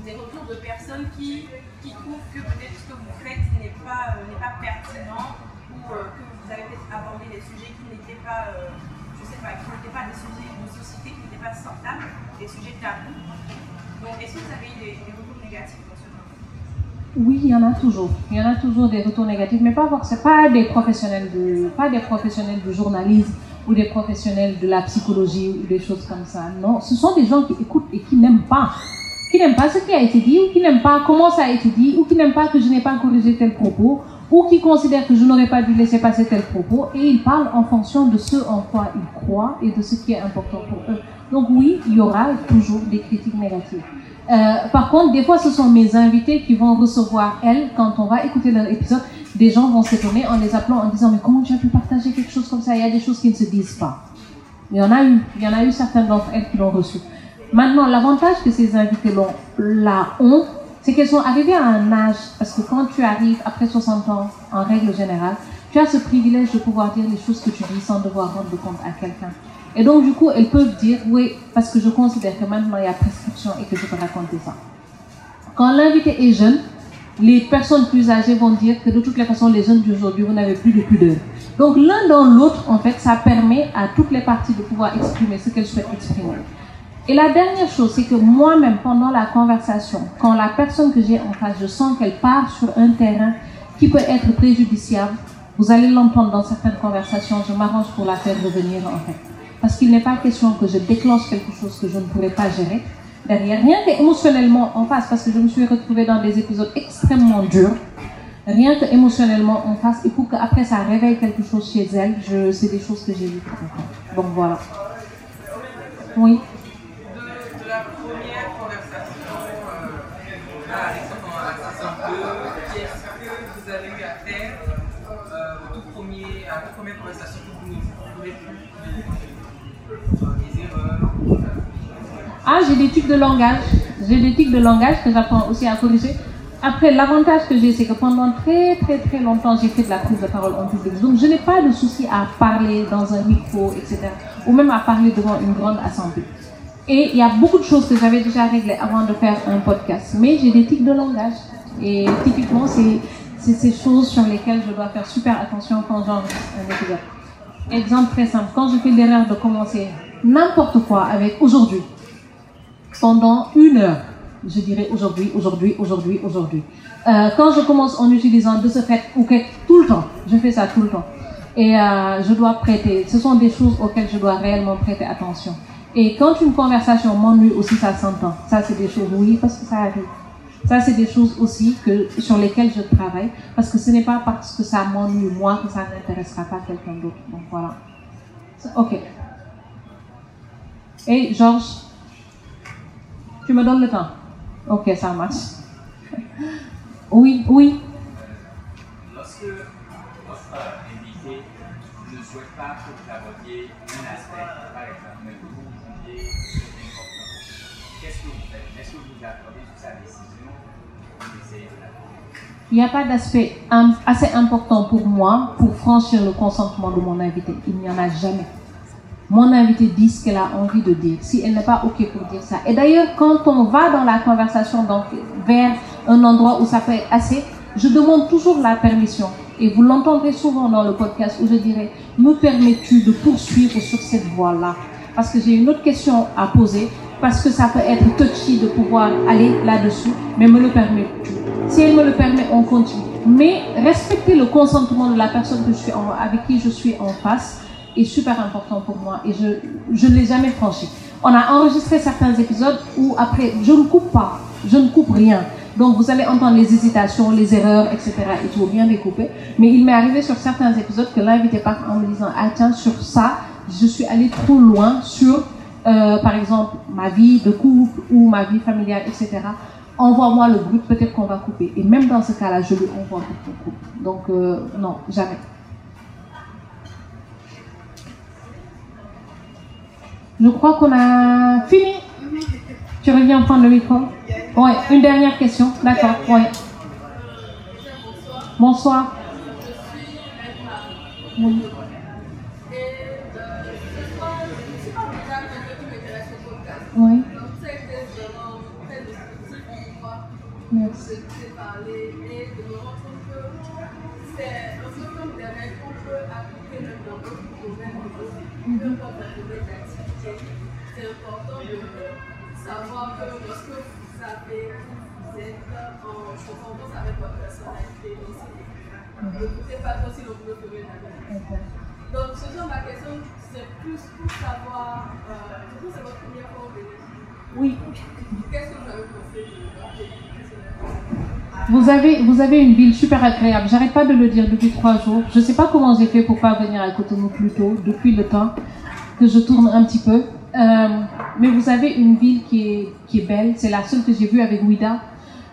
des retours de personnes qui, qui trouvent que peut-être ce que vous faites n'est pas, euh, n'est pas pertinent ou euh, que vous avez peut-être abordé des sujets qui n'étaient pas, euh, je sais pas, qui n'étaient pas des sujets de société qui n'étaient pas sortables, des sujets tabous. Donc, est-ce que vous avez eu des, retours négatifs dans Oui, il y en a toujours. Il y en a toujours des retours négatifs, mais pas forcément pas des professionnels de, pas des professionnels du journalisme ou des professionnels de la psychologie ou des choses comme ça. Non, ce sont des gens qui écoutent et qui n'aiment pas, qui n'aiment pas ce qui a été dit ou qui n'aiment pas comment ça a été dit ou qui n'aiment pas que je n'ai pas corrigé tel propos ou qui considèrent que je n'aurais pas dû laisser passer tel propos et ils parlent en fonction de ce en quoi ils croient et de ce qui est important pour eux. Donc oui, il y aura toujours des critiques négatives. Euh, par contre, des fois, ce sont mes invités qui vont recevoir, elles, quand on va écouter leur épisode, des gens vont s'étonner en les appelant en disant Mais comment tu as pu partager quelque chose comme ça? Il y a des choses qui ne se disent pas. Il y en a eu, il y en a eu certaines d'entre elles qui l'ont reçu. Maintenant, l'avantage que ces invités l'ont, là ont, c'est qu'elles sont arrivées à un âge, parce que quand tu arrives après 60 ans, en règle générale, tu as ce privilège de pouvoir dire les choses que tu dis sans devoir rendre compte à quelqu'un. Et donc, du coup, elles peuvent dire, oui, parce que je considère que maintenant il y a prescription et que je peux raconter ça. Quand l'invité est jeune, les personnes plus âgées vont dire que de toutes les façons, les jeunes d'aujourd'hui, vous n'avez plus de pudeur. Donc, l'un dans l'autre, en fait, ça permet à toutes les parties de pouvoir exprimer ce qu'elles souhaitent exprimer. Et la dernière chose, c'est que moi-même, pendant la conversation, quand la personne que j'ai en face, je sens qu'elle part sur un terrain qui peut être préjudiciable, vous allez l'entendre dans certaines conversations, je m'arrange pour la faire revenir en fait. Parce qu'il n'est pas question que je déclenche quelque chose que je ne pourrais pas gérer derrière, rien qu'émotionnellement en face, parce que je me suis retrouvée dans des épisodes extrêmement durs, rien qu'émotionnellement en face, et pour qu'après ça réveille quelque chose chez elle, c'est des choses que j'ai vues. Donc voilà. Oui. Ah, j'ai des tics de langage. J'ai des tics de langage que j'apprends aussi à corriger. Après, l'avantage que j'ai, c'est que pendant très très très longtemps, j'ai fait de la prise de parole en public. Donc, je n'ai pas de souci à parler dans un micro, etc. Ou même à parler devant une grande assemblée. Et il y a beaucoup de choses que j'avais déjà réglées avant de faire un podcast. Mais j'ai des tics de langage. Et typiquement, c'est ces choses sur lesquelles je dois faire super attention quand j'enregistre un épisode. Exemple très simple. Quand je fais l'erreur de commencer n'importe quoi avec aujourd'hui, pendant une heure, je dirais aujourd'hui, aujourd'hui, aujourd'hui, aujourd'hui. Euh, quand je commence en utilisant de ce fait que tout le temps, je fais ça tout le temps. Et euh, je dois prêter, ce sont des choses auxquelles je dois réellement prêter attention. Et quand une conversation m'ennuie aussi, ça s'entend. Ça, c'est des choses, oui, parce que ça arrive. Ça, c'est des choses aussi que, sur lesquelles je travaille, parce que ce n'est pas parce que ça m'ennuie moi que ça n'intéressera pas quelqu'un d'autre. Donc voilà. Ok. Et Georges, tu me donnes le temps Ok, ça marche. Oui, oui. Lorsque votre invité ne souhaite pas que vous abordiez un aspect, par exemple, mais que vous important, qu'est-ce que vous faites? Est-ce que vous accordez sur sa décision ou vous essayez de l'accorder Il n'y a pas d'aspect assez important pour moi pour franchir le consentement de mon invité. Il n'y en a jamais mon invité dit ce qu'elle a envie de dire, si elle n'est pas OK pour dire ça. Et d'ailleurs, quand on va dans la conversation donc, vers un endroit où ça peut être assez, je demande toujours la permission. Et vous l'entendrez souvent dans le podcast où je dirais, me permets-tu de poursuivre sur cette voie-là? Parce que j'ai une autre question à poser, parce que ça peut être touchy de pouvoir aller là-dessus, mais me le permets-tu? Si elle me le permet, on continue. Mais respecter le consentement de la personne avec qui je suis en face, est super important pour moi et je, je ne l'ai jamais franchi. On a enregistré certains épisodes où après, je ne coupe pas, je ne coupe rien. Donc vous allez entendre les hésitations, les erreurs, etc. et tout bien découpé. Mais il m'est arrivé sur certains épisodes que l'invité part en me disant, ah tiens, sur ça, je suis allé trop loin sur, euh, par exemple, ma vie de couple ou ma vie familiale, etc. Envoie-moi le brut, peut-être qu'on va couper. Et même dans ce cas-là, je lui envoie le coupe. Donc euh, non, jamais. Je crois qu'on a fini. Tu reviens prendre le micro Oui, une dernière question. D'accord, oui. Bonsoir. Oui. Oui. Merci. Vous avez, vous avez une ville super agréable. J'arrête pas de le dire depuis trois jours. Je sais pas comment j'ai fait pour pas venir à Cotonou plus tôt, depuis le temps que je tourne un petit peu. Euh, mais vous avez une ville qui est, qui est belle, c'est la seule que j'ai vue avec Ouida.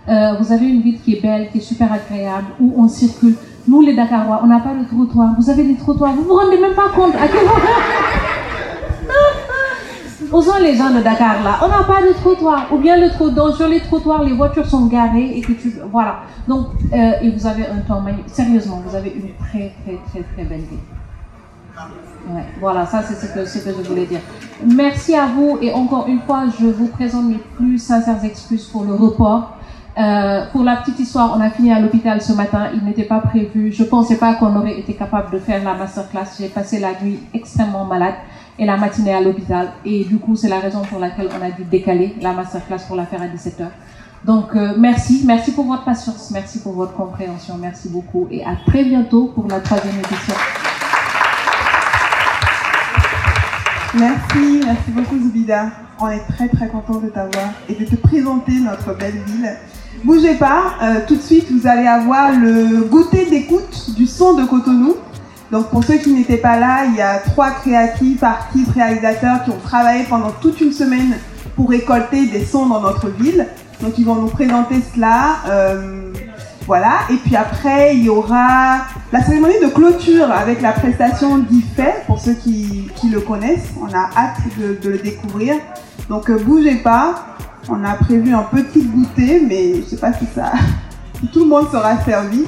Euh, vous avez une ville qui est belle, qui est super agréable, où on circule. Nous, les Dakarois, on n'a pas de trottoir. Vous avez des trottoirs, vous vous rendez même pas compte à quel moment. Osons les gens de Dakar là, on n'a pas de trottoir. Ou bien le trottoir, sur les trottoirs, les voitures sont garées et que. Voilà. Donc, euh, et vous avez un temps magnifique. Sérieusement, vous avez une très, très, très, très belle ville voilà, ça c'est ce que, ce que je voulais dire. Merci à vous et encore une fois, je vous présente mes plus sincères excuses pour le report. Euh, pour la petite histoire, on a fini à l'hôpital ce matin, il n'était pas prévu. Je ne pensais pas qu'on aurait été capable de faire la masterclass. J'ai passé la nuit extrêmement malade et la matinée à l'hôpital. Et du coup, c'est la raison pour laquelle on a dû décaler la masterclass pour la faire à 17h. Donc, euh, merci, merci pour votre patience, merci pour votre compréhension, merci beaucoup et à très bientôt pour la troisième édition. Merci, merci beaucoup Zubida. On est très très content de t'avoir et de te présenter notre belle ville. Bougez pas, euh, tout de suite vous allez avoir le goûter d'écoute du son de Cotonou. Donc pour ceux qui n'étaient pas là, il y a trois créatifs, artistes, réalisateurs qui ont travaillé pendant toute une semaine pour récolter des sons dans notre ville. Donc ils vont nous présenter cela. Euh, voilà. Et puis après, il y aura la cérémonie de clôture avec la prestation d'IFE, pour ceux qui, le connaissent. On a hâte de, le découvrir. Donc bougez pas, on a prévu un petit goûter, mais je sais pas si ça, si tout le monde sera servi.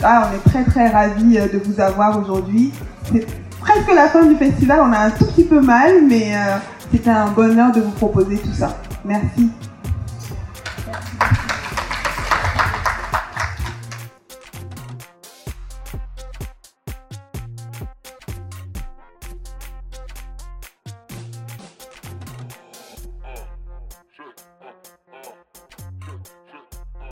Cas, on est très très ravis de vous avoir aujourd'hui. C'est presque la fin du festival, on a un tout petit peu mal, mais c'était un bonheur de vous proposer tout ça. Merci.